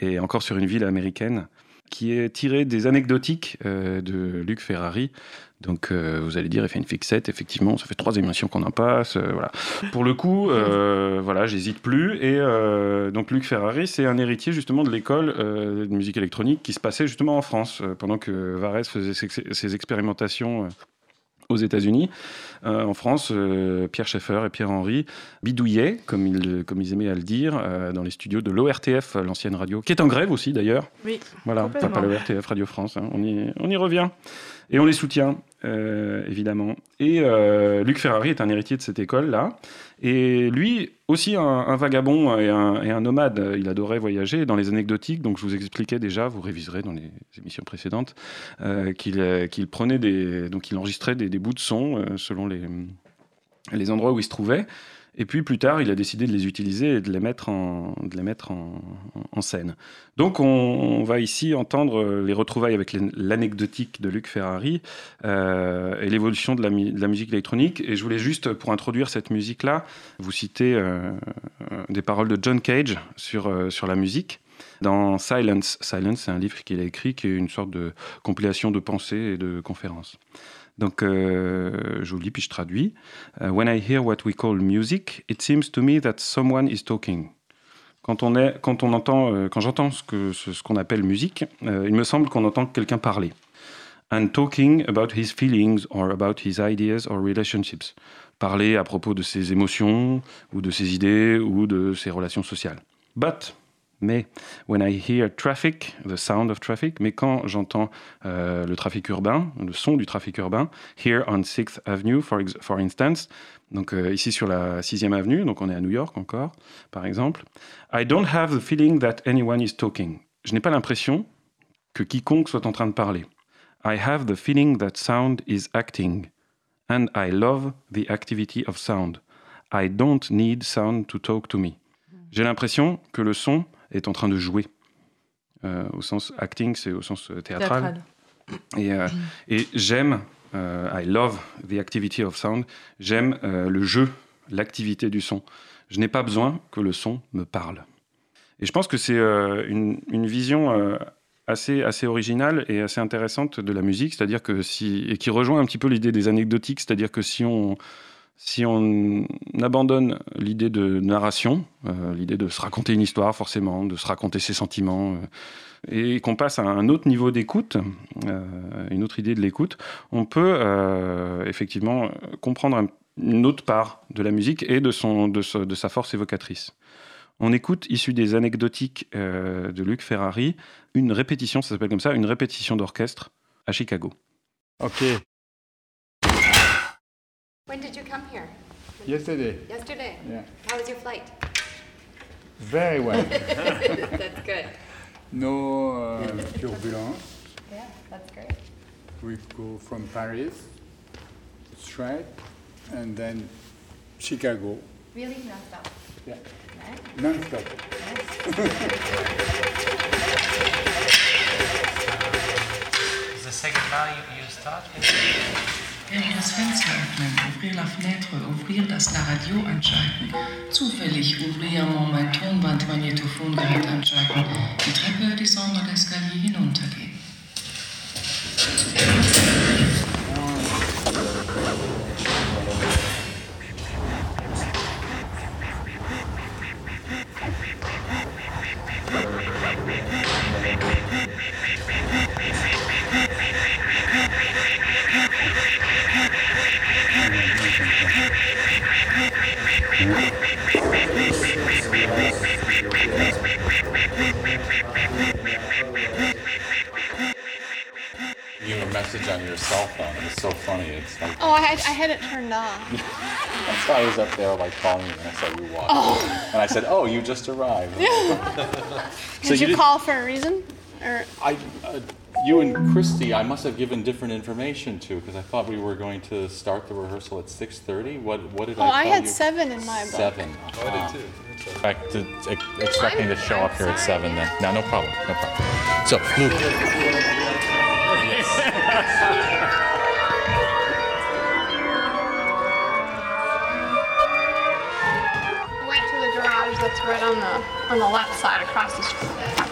et encore sur une ville américaine, qui est tirée des anecdotiques de Luc Ferrari. Donc, euh, vous allez dire, il fait une fixette, effectivement, ça fait trois émissions qu'on en passe. euh, voilà. Pour le coup, euh, voilà, j'hésite plus. Et euh, donc, Luc Ferrari, c'est un héritier justement de l'école euh, de musique électronique qui se passait justement en France, euh, pendant que Varese faisait ses, ses expérimentations aux États-Unis. Euh, en France, euh, Pierre Schaeffer et Pierre Henry bidouillaient, comme ils, comme ils aimaient à le dire, euh, dans les studios de l'ORTF, l'ancienne radio, qui est en grève aussi d'ailleurs. Oui. Voilà, pas, pas l'ORTF, Radio France, hein. on, y, on y revient. Et on les soutient, évidemment. Et Luc Ferrari est un héritier de cette école-là. Et lui, aussi un, vagabond et un, nomade, il adorait voyager dans les anecdotiques. Donc je vous expliquais déjà, vous réviserez dans les émissions précédentes, qu'il prenait donc il enregistrait des, des bouts de son selon les les, endroits où il se trouvait. Et puis plus tard, il a décidé de les utiliser et de les mettre en, scène. Donc on, va ici entendre les retrouvailles avec l'anecdotique de Luc Ferrari euh, et l'évolution de, la, musique électronique. Et je voulais juste, pour introduire cette musique-là, vous citer euh, des paroles de John Cage euh, sur la musique. Dans Silence, Silence, c'est un livre qu'il a écrit qui est une sorte de compilation de pensées et de conférences. Donc, euh, je vous lis puis je traduis. Euh, When I hear what we call music, it seems to me that someone is talking. Quand on, est, quand on entend, euh, quand j'entends ce qu'on ce, qu'on appelle musique, il me semble qu'on entend quelqu'un parler. And talking about his feelings or about his ideas or relationships. Parler à propos de ses émotions ou de ses idées ou de ses relations sociales. But mais when I hear traffic, the sound of traffic, mais quand j'entends euh, le trafic urbain, le son du trafic urbain, here on 6th Avenue, for, for instance, donc euh, ici sur la 6e avenue, donc on est à New York encore, par exemple, I don't have the feeling that anyone is talking. Je n'ai pas l'impression que quiconque soit en train de parler. I have the feeling that sound is acting, and I love the activity of sound. I don't need sound to talk to me. J'ai l'impression que le son est en train de jouer. Euh, au sens acting, c'est au sens euh, théâtral. Et, euh, et j'aime, I love the activity of sound, j'aime le jeu, l'activité du son. Je n'ai pas besoin que le son me parle. Et je pense que c'est une, une, vision assez, assez originale et assez intéressante de la musique, c'est-à-dire que si, et qui rejoint un petit peu l'idée des anecdotiques, c'est-à-dire que si on, si on abandonne l'idée de narration, euh, l'idée de se raconter une histoire forcément, de se raconter ses sentiments, euh, et qu'on passe à un autre niveau d'écoute, euh, une autre idée de l'écoute, on peut effectivement comprendre une autre part de la musique et de, son, de, sa force évocatrice. On écoute, issu des anecdotiques de Luc Ferrari, une répétition, ça s'appelle comme ça, une répétition d'orchestre à Chicago. Ok, When did you come here? Yesterday. Yesterday? Yeah. How was your flight? Very well. <laughs> that's good. No uh, turbulence. Yeah, that's great. We go from Paris straight and then Chicago. Really non-stop? Yeah. Right? Non-stop. <laughs> the second now you, you start? das Fenster öffnen, ouvrir la fenêtre, ouvrir das La Radio anschalten, zufällig ouvrir mein Tonbandmagnetophongerät anschalten, die Treppe, die Sonne d'Escalier hinuntergehen. Up there like calling you, and I saw you walk. Oh. And I said, "Oh, you just arrived." <laughs> so did you, you call for a reason, or I, uh, you and Christy, I must have given different information to because I thought we were going to start the rehearsal at six thirty. What what did oh, I? Oh, I had you? seven in my book. Seven. Uh-huh. Oh, I did too. Expect to, expecting to show up here at seven then. No, no problem. No problem. So, Luke. Right on the on the left side across the street.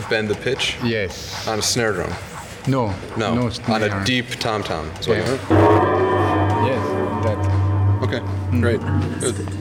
To bend the pitch? Yes. On a snare drum? No. No, no on a deep tom-tom. is what you Yeah. heard? Yes, that. Okay, mm. great. Good.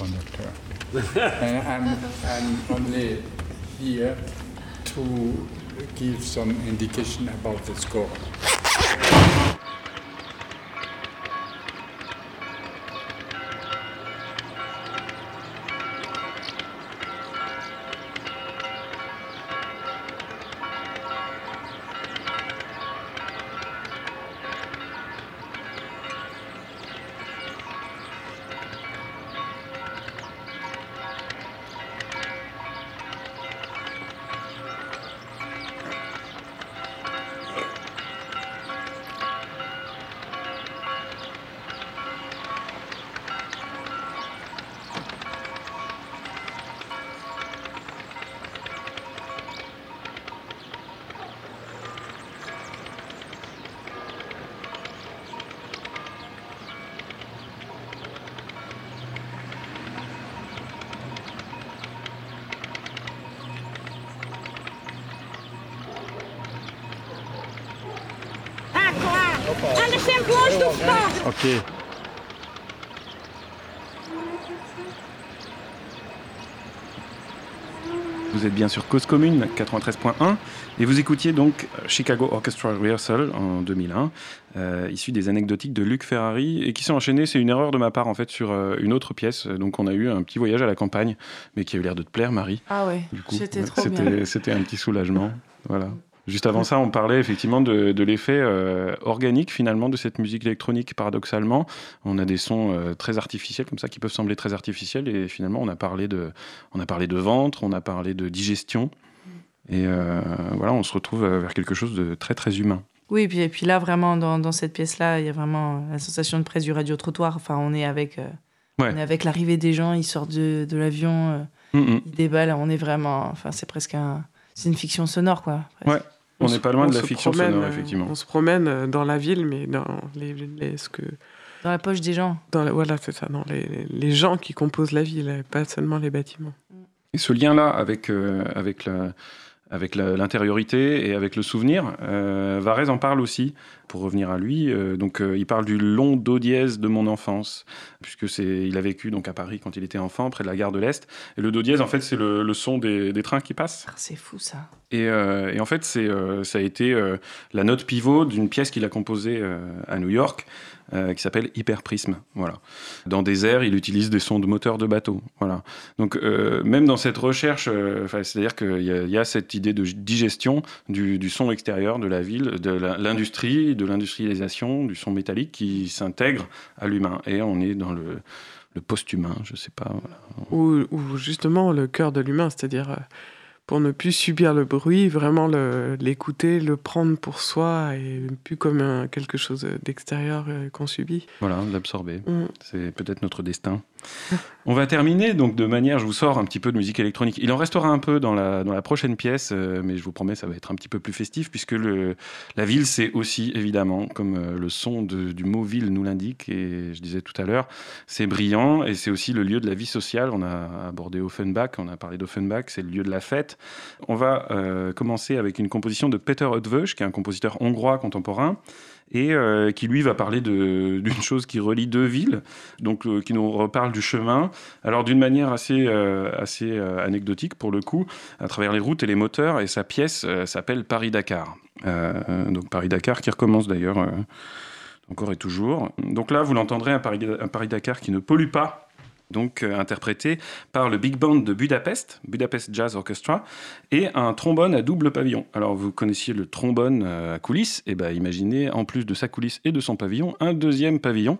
Conductor, <laughs> and I'm, I'm only here to give some indication about the score. Okay. Vous êtes bien sur Cause Commune 93.1 et vous écoutiez donc Chicago Orchestra Rehearsal en 2001, euh, issu des anecdotiques de Luc Ferrari et qui s'est enchaîné. C'est une erreur de ma part en fait sur euh, une autre pièce. Donc on a eu un petit voyage à la campagne, mais qui a eu l'air de te plaire, Marie. Ah ouais, c'était trop bien. C'était un petit soulagement. Voilà. Juste avant ça, on parlait effectivement de, de l'effet euh, organique finalement de cette musique électronique. Paradoxalement, on a des sons euh, très artificiels comme ça qui peuvent sembler très artificiels et finalement on a parlé de, on a parlé de ventre, on a parlé de digestion et euh, voilà, on se retrouve vers quelque chose de très très humain. Oui, et puis, et puis là, vraiment, dans, dans cette pièce-là, il y a vraiment la sensation de presse du radio-trottoir. Enfin, on est avec, Ouais. on est avec l'arrivée des gens, ils sortent de, de l'avion, euh, Mhm. ils déballent, on est vraiment... Enfin, c'est presque un... C'est une fiction sonore, quoi. presque. Ouais, on n'est pas loin de la fiction promène, sonore euh, effectivement. On se promène euh, dans la ville, mais dans les, les- ce que, Dans la poche des gens. dans la- voilà, c'est ça, dans les, les gens qui composent la ville, euh, pas seulement les bâtiments. Et ce lien-là avec, euh, avec, la- avec l'intériorité et avec le souvenir, euh, Varese en parle aussi, pour revenir à lui. euh, donc, euh, il parle du long do dièse de mon enfance, puisque c'est, il a vécu donc à Paris quand il était enfant, près de la gare de l'Est. Et le do dièse, en fait, c'est le, le son des, des trains qui passent. Ah, C'est fou, ça. Et, euh, et en fait, c'est, ça a été la note pivot d'une pièce qu'il a composée à New York, euh, qui s'appelle Hyperprisme. Voilà. Dans des airs, il utilise des sons de moteurs de bateau. Voilà. Donc, euh, même dans cette recherche, euh, c'est-à-dire qu'il y, a- cette idée de digestion du, son extérieur de la ville, de l'industrie, de l'industrialisation, du son métallique qui s'intègre à l'humain. Et on est dans le, post-humain, je sais pas. Ou, justement le cœur de l'humain, c'est-à-dire pour ne plus subir le bruit, vraiment l'écouter, le, prendre pour soi et plus comme un- quelque chose d'extérieur euh, qu'on subit. Voilà, l'absorber. Mm. C'est peut-être notre destin. <laughs> On va terminer donc de manière, je vous sors un petit peu de musique électronique. Il en restera un peu dans la, dans la prochaine pièce, euh, mais je vous promets, ça va être un petit peu plus festif, puisque la ville, c'est aussi évidemment, comme euh, le son du mot ville nous l'indique, et je disais tout à l'heure, c'est brillant, et c'est aussi le lieu de la vie sociale. On a abordé Offenbach, on a parlé d'Offenbach, c'est le lieu de la fête. On va euh, commencer avec une composition de Peter Eötvös, qui est un compositeur hongrois contemporain, et euh, qui lui va parler <laughs> d'une chose qui relie deux villes, donc euh, qui nous reparle du chemin, alors d'une manière assez, euh, assez anecdotique pour le coup, à travers les routes et les moteurs, et sa pièce s'appelle Paris-Dakar. Donc Paris-Dakar qui recommence d'ailleurs encore et toujours. Donc là, vous l'entendrez, un Paris-Dakar qui ne pollue pas. Donc euh, interprété par le Big Band de Budapest, Budapest Jazz Orchestra, et un trombone à double pavillon. Alors vous connaissiez le trombone euh, à coulisses, et ben imaginez en plus de sa coulisse et de son pavillon, un deuxième pavillon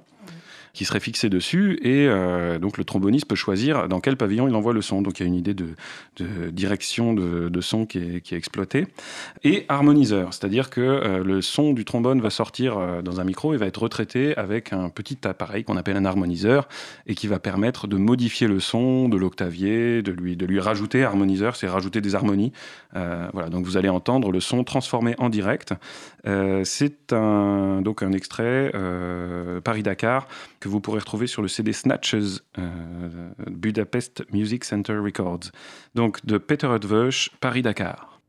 qui serait fixé dessus, et euh, donc le tromboniste peut choisir dans quel pavillon il envoie le son. Donc il y a une idée de, direction de, son qui est, exploitée. Et harmoniseur, c'est-à-dire que euh, le son du trombone va sortir euh, dans un micro et va être retraité avec un petit appareil qu'on appelle un harmoniseur, et qui va permettre de modifier le son, de l'octavier, de lui, de lui rajouter, harmoniseur, c'est rajouter des harmonies. Voilà, donc vous allez entendre le son transformé en direct. C'est un, donc un extrait Paris-Dakar que vous pourrez retrouver sur le CD Snatches euh, Budapest Music Center Records. Donc de Peter Hutvosh, Paris-Dakar.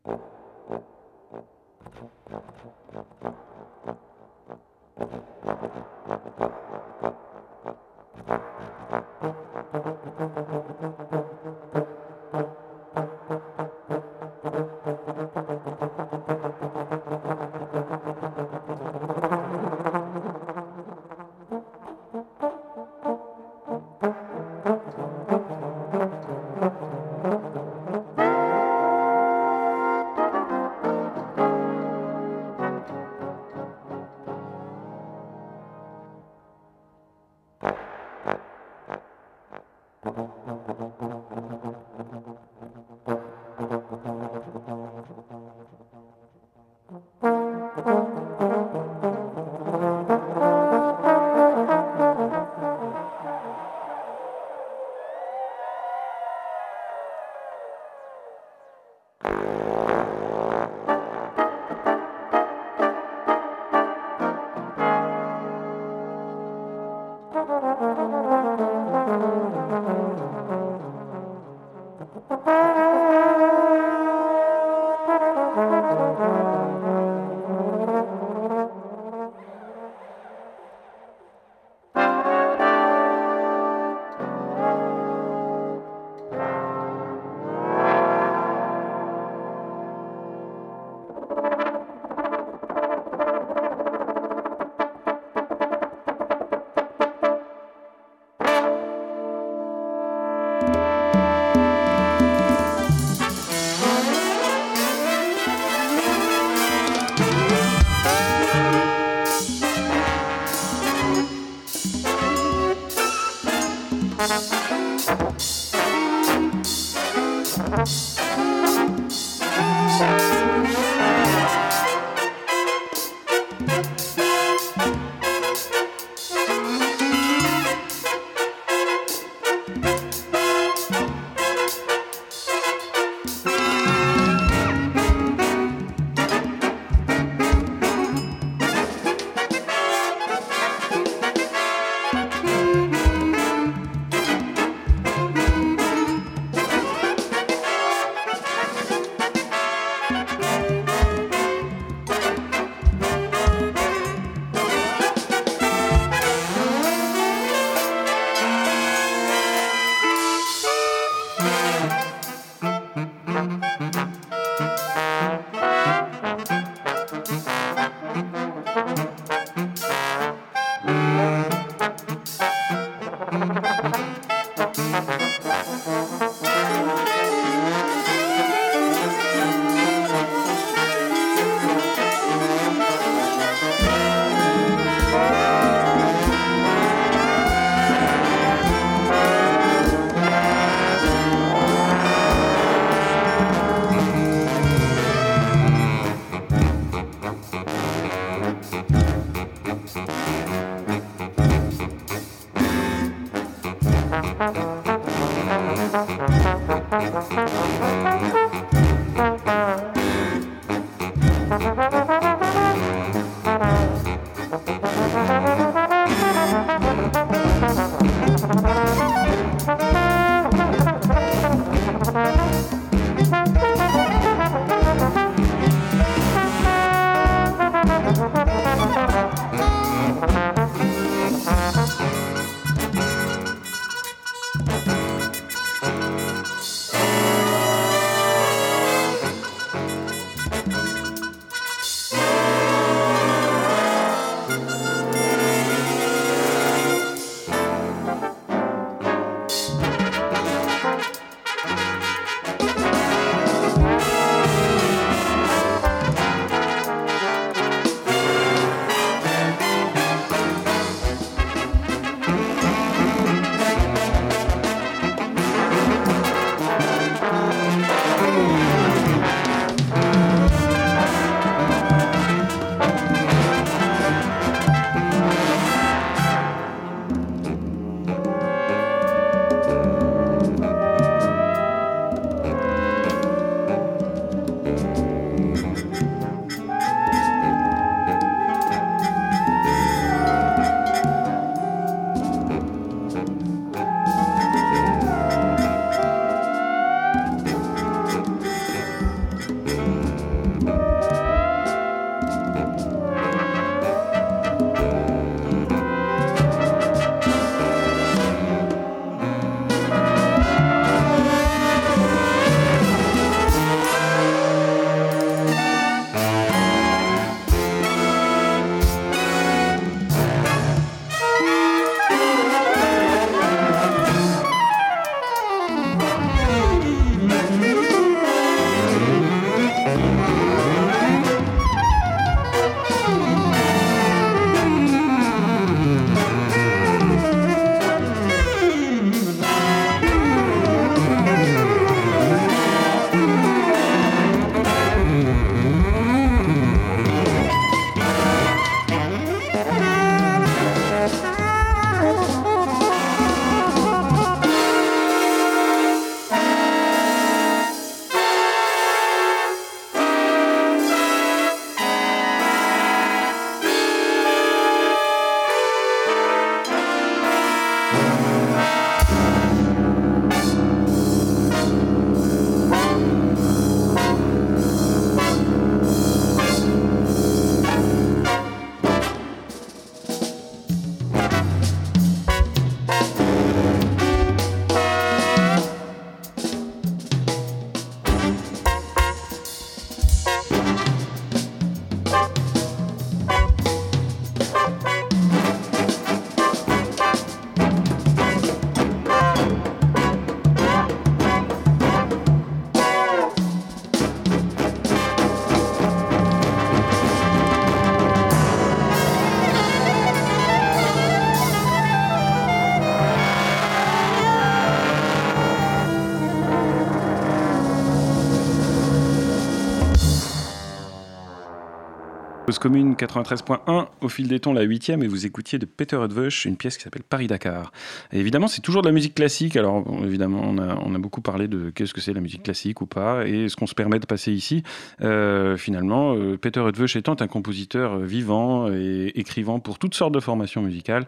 Commune 93.1, au fil des tons, la huitième, et vous écoutiez de Peter Edvush une pièce qui s'appelle Paris-Dakar. Évidemment, c'est toujours de la musique classique. Alors, évidemment, on a, on a, beaucoup parlé de qu'est-ce que c'est la musique classique ou pas, et ce qu'on se permet de passer ici. Euh, finalement, euh, Peter Edvush étant un compositeur vivant et écrivant pour toutes sortes de formations musicales,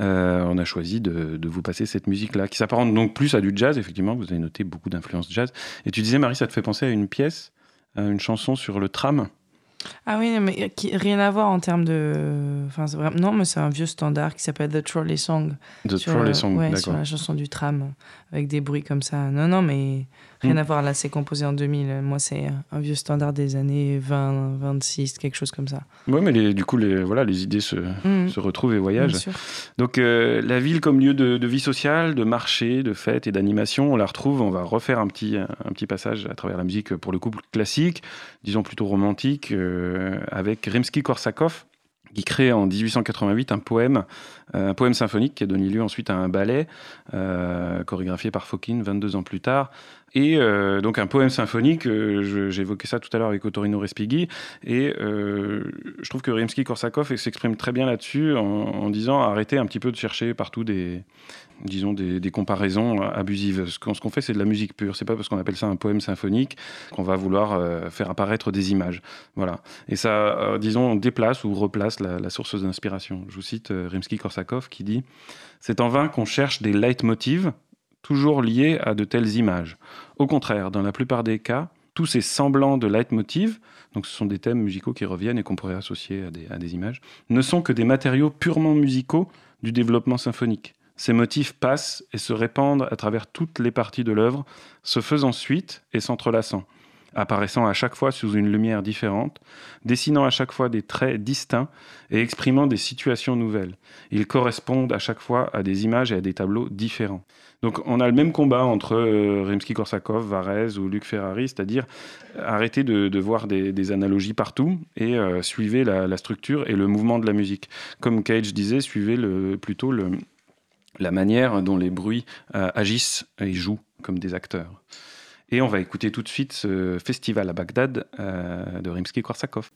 euh, on a choisi de, de, vous passer cette musique-là, qui s'apparente donc plus à du jazz, effectivement. Vous avez noté beaucoup d'influences jazz. Et tu disais, Marie, ça te fait penser à une pièce, à une chanson sur le tram? Ah oui, mais qui, rien à voir en termes de. Enfin, vraiment... Non, mais c'est un vieux standard qui s'appelle The Trolley Song. The Trolley Song, ouais, d'accord. Sur la chanson du tram, avec des bruits comme ça. Non, non, mais rien mm. à voir. Là, c'est composé en 2000. Moi, c'est un vieux standard des années 20, 26, quelque chose comme ça. Oui, mais les, du coup, les, voilà, les idées se, mm. se retrouvent et voyagent. Donc, euh, la ville comme lieu de, de, vie sociale, de marché, de fête et d'animation, on la retrouve. On va refaire un petit, un petit passage à travers la musique pour le couple classique, disons plutôt romantique. Euh, avec Rimsky-Korsakov, qui crée en 1888 un poème, euh, un poème symphonique qui a donné lieu ensuite à un ballet euh, chorégraphié par Fokine 22 ans plus tard. Et euh, donc un poème symphonique, euh, j'évoquais ça tout à l'heure avec Otorino Respighi, et euh, je trouve que Rimsky-Korsakov s'exprime très bien là-dessus en, disant arrêtez un petit peu de chercher partout des, disons des, comparaisons abusives. Ce qu'on qu fait, c'est de la musique pure. C'est pas parce qu'on appelle ça un poème symphonique qu'on va vouloir faire apparaître des images. Voilà. Et ça, disons, déplace ou replace la, la source d'inspiration. Je vous cite Rimsky-Korsakov qui dit C'est en vain qu'on cherche des leitmotivs toujours liés à de telles images. Au contraire, dans la plupart des cas, tous ces semblants de leitmotiv, donc ce sont des thèmes musicaux qui reviennent et qu'on pourrait associer à des, images, ne sont que des matériaux purement musicaux du développement symphonique. Ces motifs passent et se répandent à travers toutes les parties de l'œuvre, se faisant suite et s'entrelaçant, apparaissant à chaque fois sous une lumière différente, dessinant à chaque fois des traits distincts et exprimant des situations nouvelles. Ils correspondent à chaque fois à des images et à des tableaux différents. Donc on a le même combat entre euh, Rimsky-Korsakov, Varese ou Luc Ferrari, c'est-à-dire arrêter de, voir des, analogies partout et euh, suivez la, structure et le mouvement de la musique. Comme Cage disait, suivez plutôt la manière dont les bruits euh, agissent et jouent comme des acteurs. Et on va écouter tout de suite ce festival à Bagdad euh, de Rimsky-Korsakov.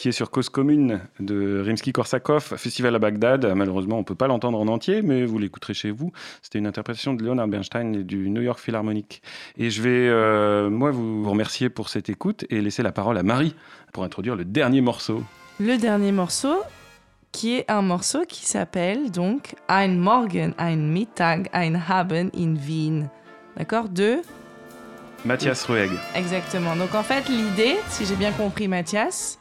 Vous écoutiez sur Cause Commune de Rimsky-Korsakov, Festival à Bagdad. Malheureusement, on ne peut pas l'entendre en entier, mais vous l'écouterez chez vous. C'était une interprétation de Leonard Bernstein et du New York Philharmonic. Et je vais, euh, moi, vous remercier pour cette écoute et laisser la parole à Marie pour introduire le dernier morceau. Le dernier morceau, qui est un morceau qui s'appelle donc Ein Morgen, ein Mittag, ein Haben in Wien. D'accord? De Mathias Rueg. Exactement. Donc en fait, l'idée, si j'ai bien compris Mathias,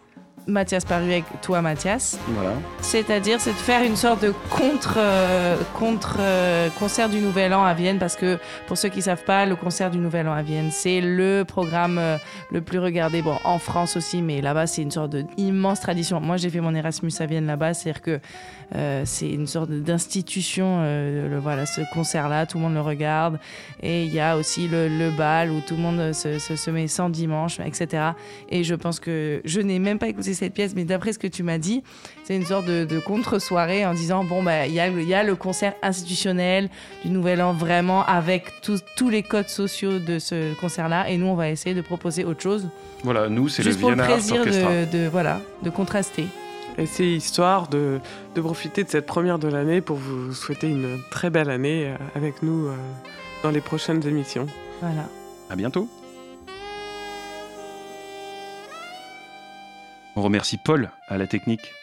Mathias Paru avec toi, Mathias. Voilà. C'est-à-dire, c'est de faire une sorte de contre, euh, contre euh, concert du Nouvel An à Vienne, parce que pour ceux qui savent pas, le concert du Nouvel An à Vienne, c'est le programme euh, le plus regardé, bon, en France aussi, mais là-bas, c'est une sorte d'immense tradition. Moi, j'ai fait mon Erasmus à Vienne là-bas, c'est-à-dire que euh, c'est une sorte d'institution, euh, le- voilà, ce concert-là, tout le monde le regarde. Et il y a aussi le, le bal où tout le monde se, se, se met sans dimanche, etc. Et je pense que je n'ai même pas écouté cette pièce, mais d'après ce que tu m'as dit, c'est une sorte de, de contre-soirée en disant bon, bah, il y, a, y a le concert institutionnel du Nouvel An vraiment avec tous- tous les codes sociaux de ce concert-là. Et nous, on va essayer de proposer autre chose. Voilà, nous, c'est le Juste pour le Vienna plaisir de, voilà, de contraster. Et c'est histoire de, de profiter de cette première de l'année pour vous souhaiter une très belle année euh, avec nous euh, dans les prochaines émissions. Voilà. À bientôt. On remercie Paul à la technique.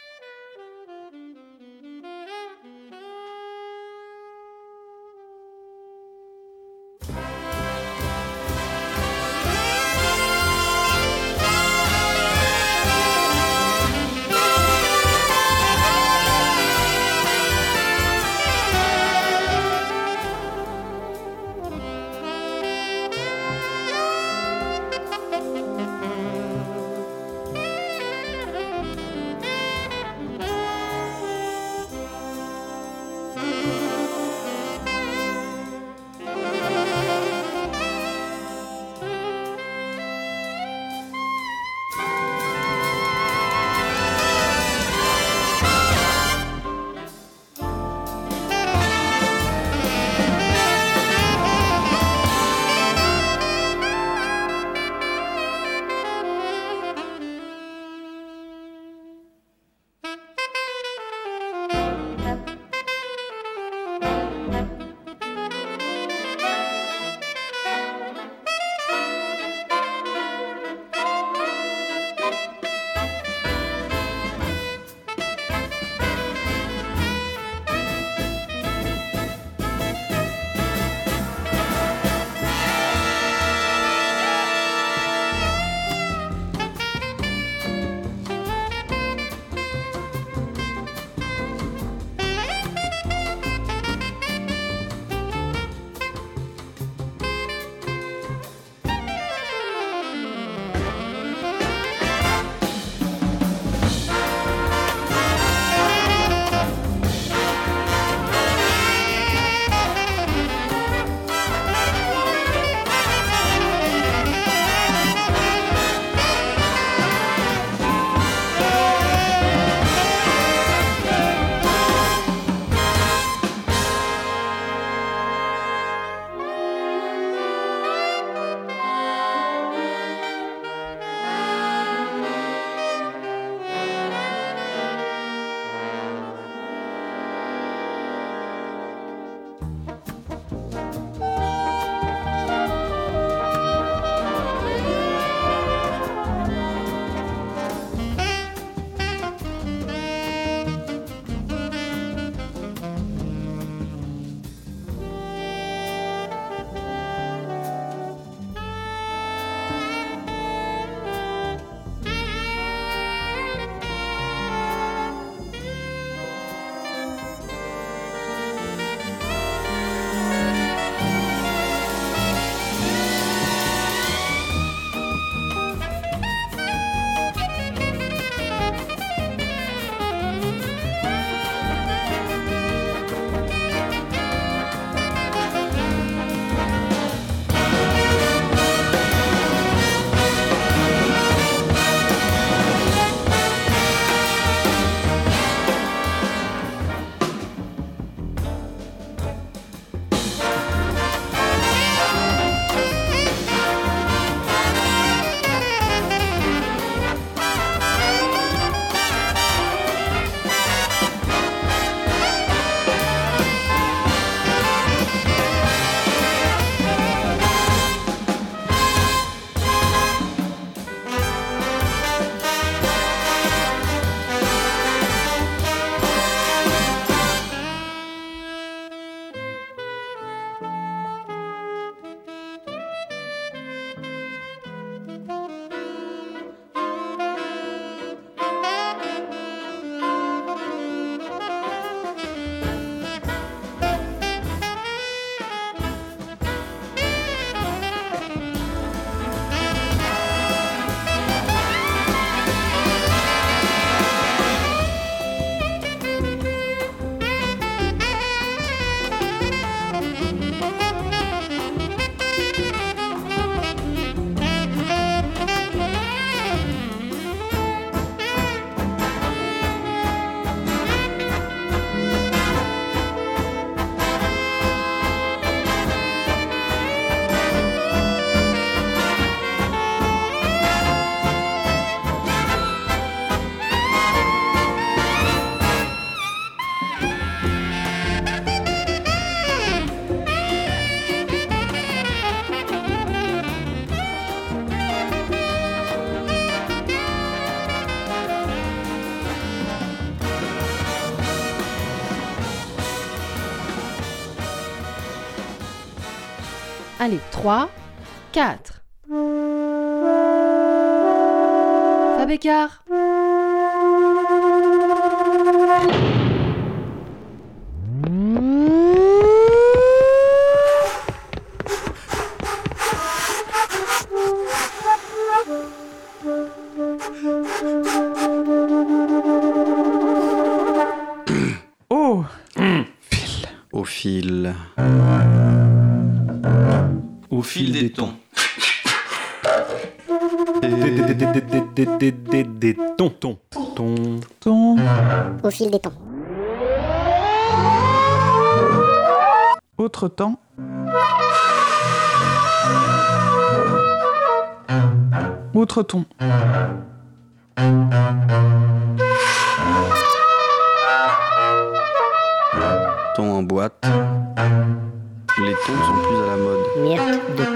3, 4. Fabécard. Fil des temps. Autre temps. Autre ton. Ton en boîte. Les tons sont plus à la mode. Miette de ton.